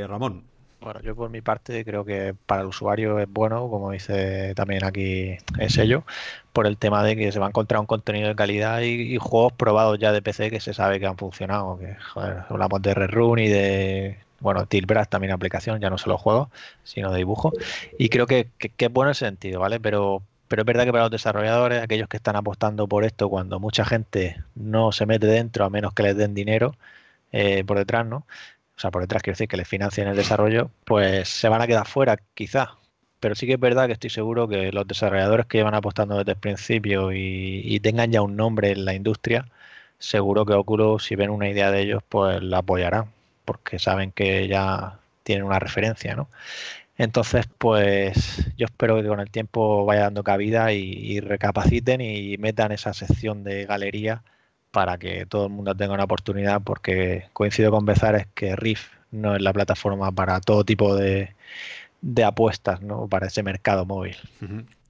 Ramón. Bueno, yo por mi parte creo que para el usuario es bueno, como dice también aquí el sello, por el tema de que se va a encontrar un contenido de calidad y, juegos probados ya de PC que se sabe que han funcionado. Que, joder, hablamos de Red Run y de, bueno, Tilbras también aplicación, ya no solo juegos, sino de dibujo. Y creo que, es bueno el sentido, ¿vale? Pero, pero es verdad que para los desarrolladores, aquellos que están apostando por esto, cuando mucha gente no se mete dentro a menos que les den dinero eh, por detrás, ¿no? O sea, por detrás quiero decir que les financien el desarrollo, pues se van a quedar fuera, quizá. Pero sí que es verdad que estoy seguro que los desarrolladores que llevan apostando desde el principio y, tengan ya un nombre en la industria, seguro que Oculus, si ven una idea de ellos, pues la apoyarán, porque saben que ya tienen una referencia, ¿no? Entonces, pues yo espero que con el tiempo vaya dando cabida y, y recapaciten y metan esa sección de galería para que todo el mundo tenga una oportunidad, porque coincido con Bezares que Riff no es la plataforma para todo tipo de, apuestas, ¿no? Para ese mercado móvil.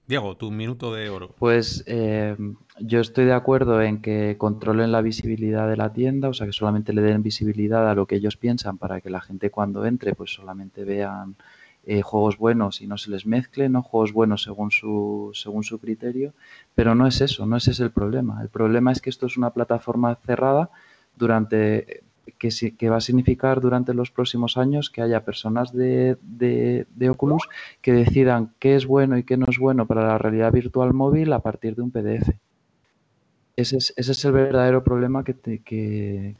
Diego, tu minuto de oro. Pues eh, yo estoy de acuerdo en que controlen la visibilidad de la tienda, o sea, que solamente le den visibilidad a lo que ellos piensan para que la gente cuando entre, pues solamente vean eh, juegos buenos y no se les mezcle, ¿no? Juegos buenos según su, según su criterio, pero no es eso, no ese es el problema. El problema es que esto es una plataforma cerrada durante que, que va a significar durante los próximos años que haya personas de, de, Oculus que decidan qué es bueno y qué no es bueno para la realidad virtual móvil a partir de un PDF. Ese es, ese es el verdadero problema que, que,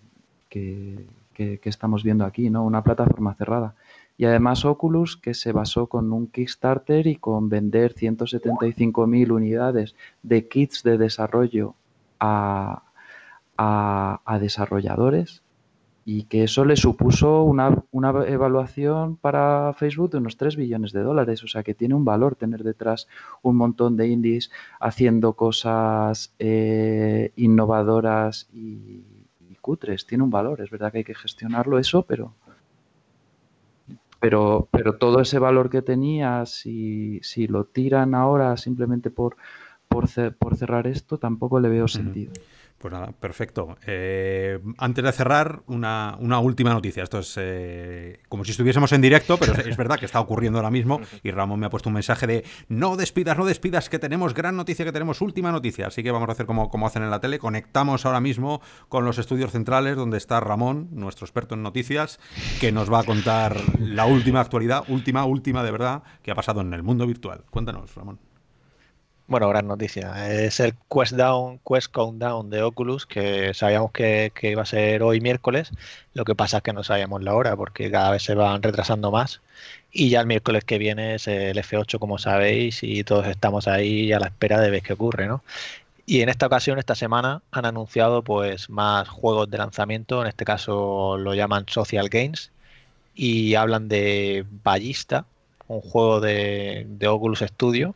que, estamos viendo aquí, ¿no? Una plataforma cerrada. Y además Oculus, que se basó con un Kickstarter y con vender 175.000 unidades de kits de desarrollo a, desarrolladores y que eso le supuso una, evaluación para Facebook de unos 3 billones de dólares. O sea que tiene un valor tener detrás un montón de indies haciendo cosas eh, innovadoras y, y, cutres. Tiene un valor. Es verdad que hay que gestionarlo eso, pero, pero, pero todo ese valor que tenía, si, si lo tiran ahora simplemente por, por, por cerrar esto, tampoco le veo sentido. Pues nada, perfecto. Eh, antes de cerrar, una, última noticia. Esto es eh, como si estuviésemos en directo, pero es, verdad que está ocurriendo ahora mismo. Y Ramón me ha puesto un mensaje de no despidas, no despidas, que tenemos gran noticia, que tenemos última noticia. Así que vamos a hacer como, como hacen en la tele. Conectamos ahora mismo con los estudios centrales, donde está Ramón, nuestro experto en noticias, que nos va a contar la última actualidad, última, última de verdad, que ha pasado en el mundo virtual. Cuéntanos, Ramón. Bueno, gran noticia. Es el Quest Down, Quest Countdown de Oculus, que sabíamos que, iba a ser hoy miércoles. Lo que pasa es que no sabíamos la hora, porque cada vez se van retrasando más. Y ya el miércoles que viene es el F8, como sabéis, y todos estamos ahí a la espera de ver qué ocurre, ¿no? Y en esta ocasión, esta semana, han anunciado pues más juegos de lanzamiento. En este caso lo llaman Social Games. Y hablan de Ballista, un juego de, de Oculus Studio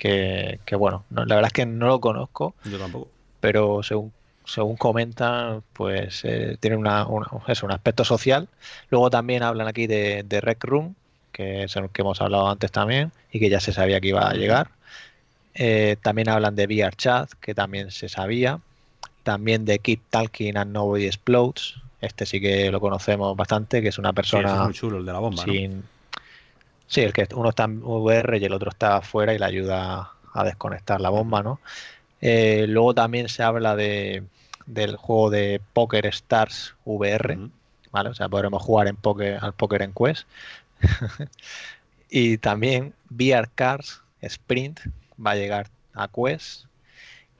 que, bueno, la verdad es que no lo conozco. Yo tampoco. Pero según, según comentan, pues eh, tiene una, un aspecto social. Luego también hablan aquí de, Rec Room, que es el que hemos hablado antes también y que ya se sabía que iba a llegar. Eh, también hablan de VR Chat, que también se sabía. También de Keep Talking and Nobody Explodes. Este sí que lo conocemos bastante, que es una persona muy chulo, el de la bomba, sin, Sí, el que uno está en VR y el otro está afuera y le ayuda a desconectar la bomba, ¿no? Eh, luego también se habla de, del juego de Poker Stars VR, ¿vale? O sea, podremos jugar en poker, al Poker en Quest. y también VR Cars Sprint va a llegar a Quest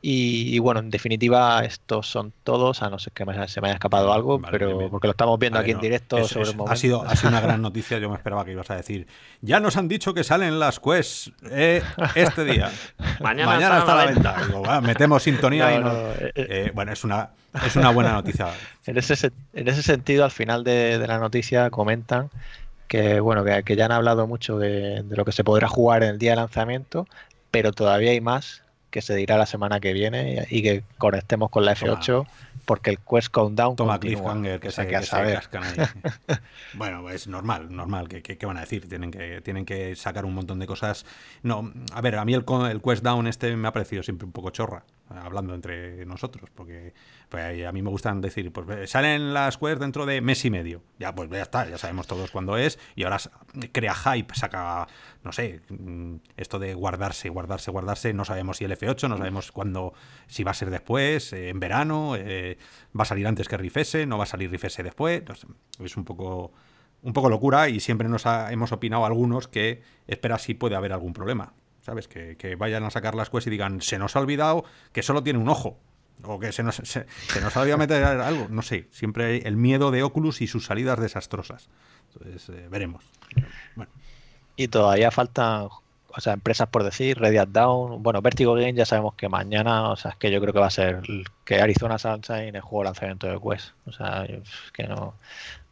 y, bueno, en definitiva, estos son todos, a no ser que se me haya escapado algo, pero porque lo estamos viendo aquí en directo sobre Ha sido, ha sido una gran noticia, yo me esperaba que ibas a decir. Ya nos han dicho que salen las quests eh, este día. Mañana, está a la venta. metemos sintonía y no. Eh, eh, bueno, es una, es una buena noticia. en, ese, en ese sentido, al final de, la noticia comentan que bueno, que, ya han hablado mucho de, de lo que se podrá jugar en el día de lanzamiento, pero todavía hay más que se dirá la semana que viene y que conectemos con la F8 porque el Quest Countdown Toma cliffhanger que, se, que, cascan ahí. bueno, es normal, normal. ¿Qué, van a decir? Tienen que, tienen que sacar un montón de cosas. No, a ver, a mí el, el Quest Down este me ha parecido siempre un poco chorra, hablando entre nosotros, porque pues a mí me gustan decir, pues salen las quests dentro de mes y medio. Ya, pues ya está, ya sabemos todos cuándo es. Y ahora crea hype, saca, no sé, mm, esto de guardarse, guardarse, guardarse. No sabemos si el F8, no sabemos cuándo, si va a ser después, eh, en verano, eh, va a salir antes que Rifese, no va a salir Rifese después. es un poco, un poco locura y siempre nos hemos opinado algunos que espera si puede haber algún problema. ¿Sabes? Que, que vayan a sacar las quests y digan, se nos ha olvidado que solo tiene un ojo o que se nos, se, nos había meter algo, no sé. Siempre hay el miedo de Oculus y sus salidas desastrosas. Entonces, eh, veremos. Y todavía faltan, o sea, empresas por decir, Red Down, bueno, Vertigo Game ya sabemos que mañana, o sea, es que yo creo que va a ser que Arizona Sunshine el juego de lanzamiento de Quest. O sea, es que no.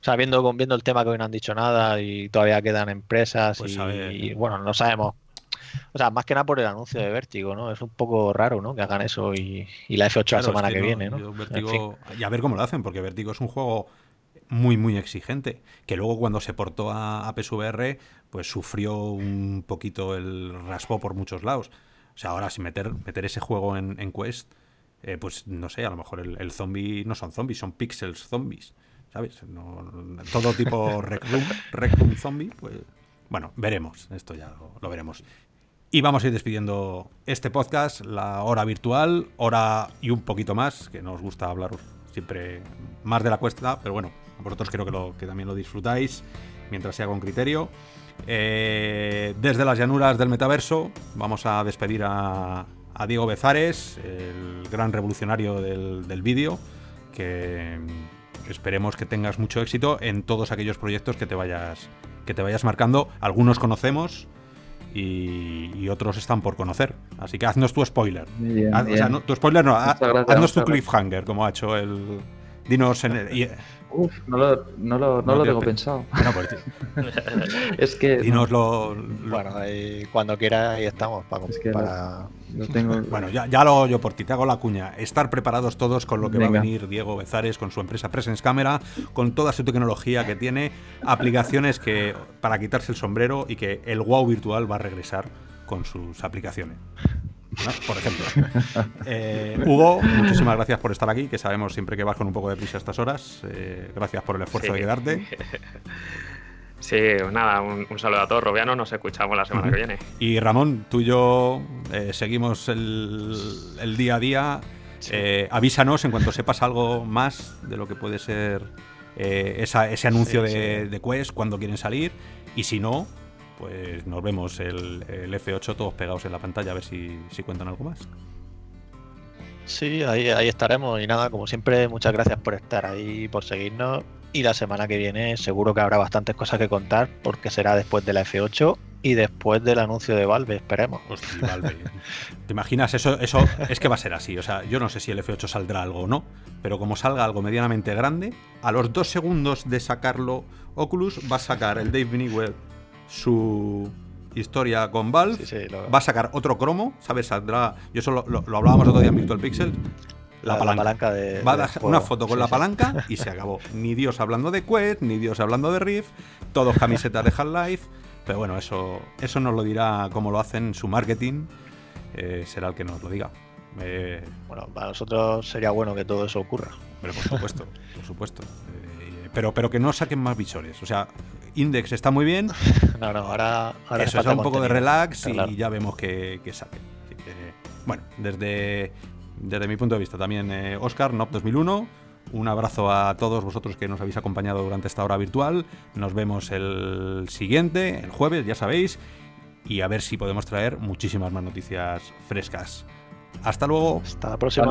O sea, viendo, viendo el tema que hoy no han dicho nada y todavía quedan empresas pues y, bueno, no sabemos o sea, más que nada por el anuncio de Vértigo, ¿no? Es un poco raro, ¿no? Que hagan eso y, la F8 la semana que, viene, ¿no? Y a ver cómo lo hacen, porque Vértigo es un juego muy, muy exigente, que luego cuando se portó a, PSVR, pues sufrió un poquito el raspo por muchos lados. O sea, ahora si meter, meter ese juego en, Quest, eh, pues no sé, a lo mejor el, zombie no son zombies, son pixels zombies, ¿sabes? todo tipo Rec Room, zombie, pues bueno, veremos, esto ya lo veremos. Y vamos a ir despidiendo este podcast, la hora virtual, hora y un poquito más, que nos gusta hablar siempre más de la cuesta, pero bueno, vosotros creo que, lo, también lo disfrutáis mientras sea con criterio. Eh, desde las llanuras del metaverso, vamos a despedir a, Diego Bezares, el gran revolucionario del, del vídeo, que esperemos que tengas mucho éxito en todos aquellos proyectos que te vayas, que te vayas marcando. Algunos conocemos, y, otros están por conocer. Así que haznos tu spoiler. O sea, tu spoiler no, haznos tu cliffhanger, como ha hecho el. Dinos en el, Uf, no lo, no lo, no lo tengo pensado. Es que. Dinoslo. Bueno, cuando quiera ahí estamos para. para... tengo... Bueno, ya, ya, lo yo por ti, te hago la cuña. Estar preparados todos con lo que va a venir Diego Bezares, con su empresa Presence Camera, con toda su tecnología que tiene, aplicaciones que para quitarse el sombrero y que el wow virtual va a regresar con sus aplicaciones. Por ejemplo. Eh, Hugo, muchísimas gracias por estar aquí, que sabemos siempre que vas con un poco de prisa a estas horas. Eh, gracias por el esfuerzo de quedarte. Sí, nada, un, saludo a todos, Robiano, nos escuchamos la semana que viene. Y Ramón, tú y yo eh, seguimos el, día a día. avísanos en cuanto sepas algo más de lo que puede ser ese anuncio de, de Quest, cuando quieren salir. Y si no, pues nos vemos el, F8 todos pegados en la pantalla a ver si, cuentan algo más. Sí, ahí, ahí estaremos y nada, como siempre, muchas gracias por estar ahí, por seguirnos y la semana que viene seguro que habrá bastantes cosas que contar porque será después de la F8 y después del anuncio de Valve, esperemos. ¿Te imaginas? Eso, eso es que va a ser así. O sea, yo no sé si el F8 saldrá algo o no, pero como salga algo medianamente grande, a los dos segundos de sacarlo, Oculus va a sacar el Dave Binigwell su historia con Valve, va a sacar otro cromo, ¿sabes? Saldrá, yo eso lo, hablábamos otro día en Virtual Pixel, la, palanca. de, va a dar una foto con la palanca y se acabó. Ni Dios hablando de Quest, ni Dios hablando de Rift, todos camisetas de Half-Life, pero bueno, eso, eso nos lo dirá cómo lo hacen su marketing, eh, será el que nos lo diga. Eh, bueno, para nosotros sería bueno que todo eso ocurra. Pero por supuesto, por supuesto. Eh, pero, pero que no saquen más visores. O sea, Index está muy bien. No, no, ahora, ahora Eso, es un poco de relax y ya vemos que, sale. bueno, desde, desde mi punto de vista también, eh, Oscar, NOP 2001. Un abrazo a todos vosotros que nos habéis acompañado durante esta hora virtual. Nos vemos el siguiente, el jueves, ya sabéis. Y a ver si podemos traer muchísimas más noticias frescas. Hasta luego. Hasta la próxima.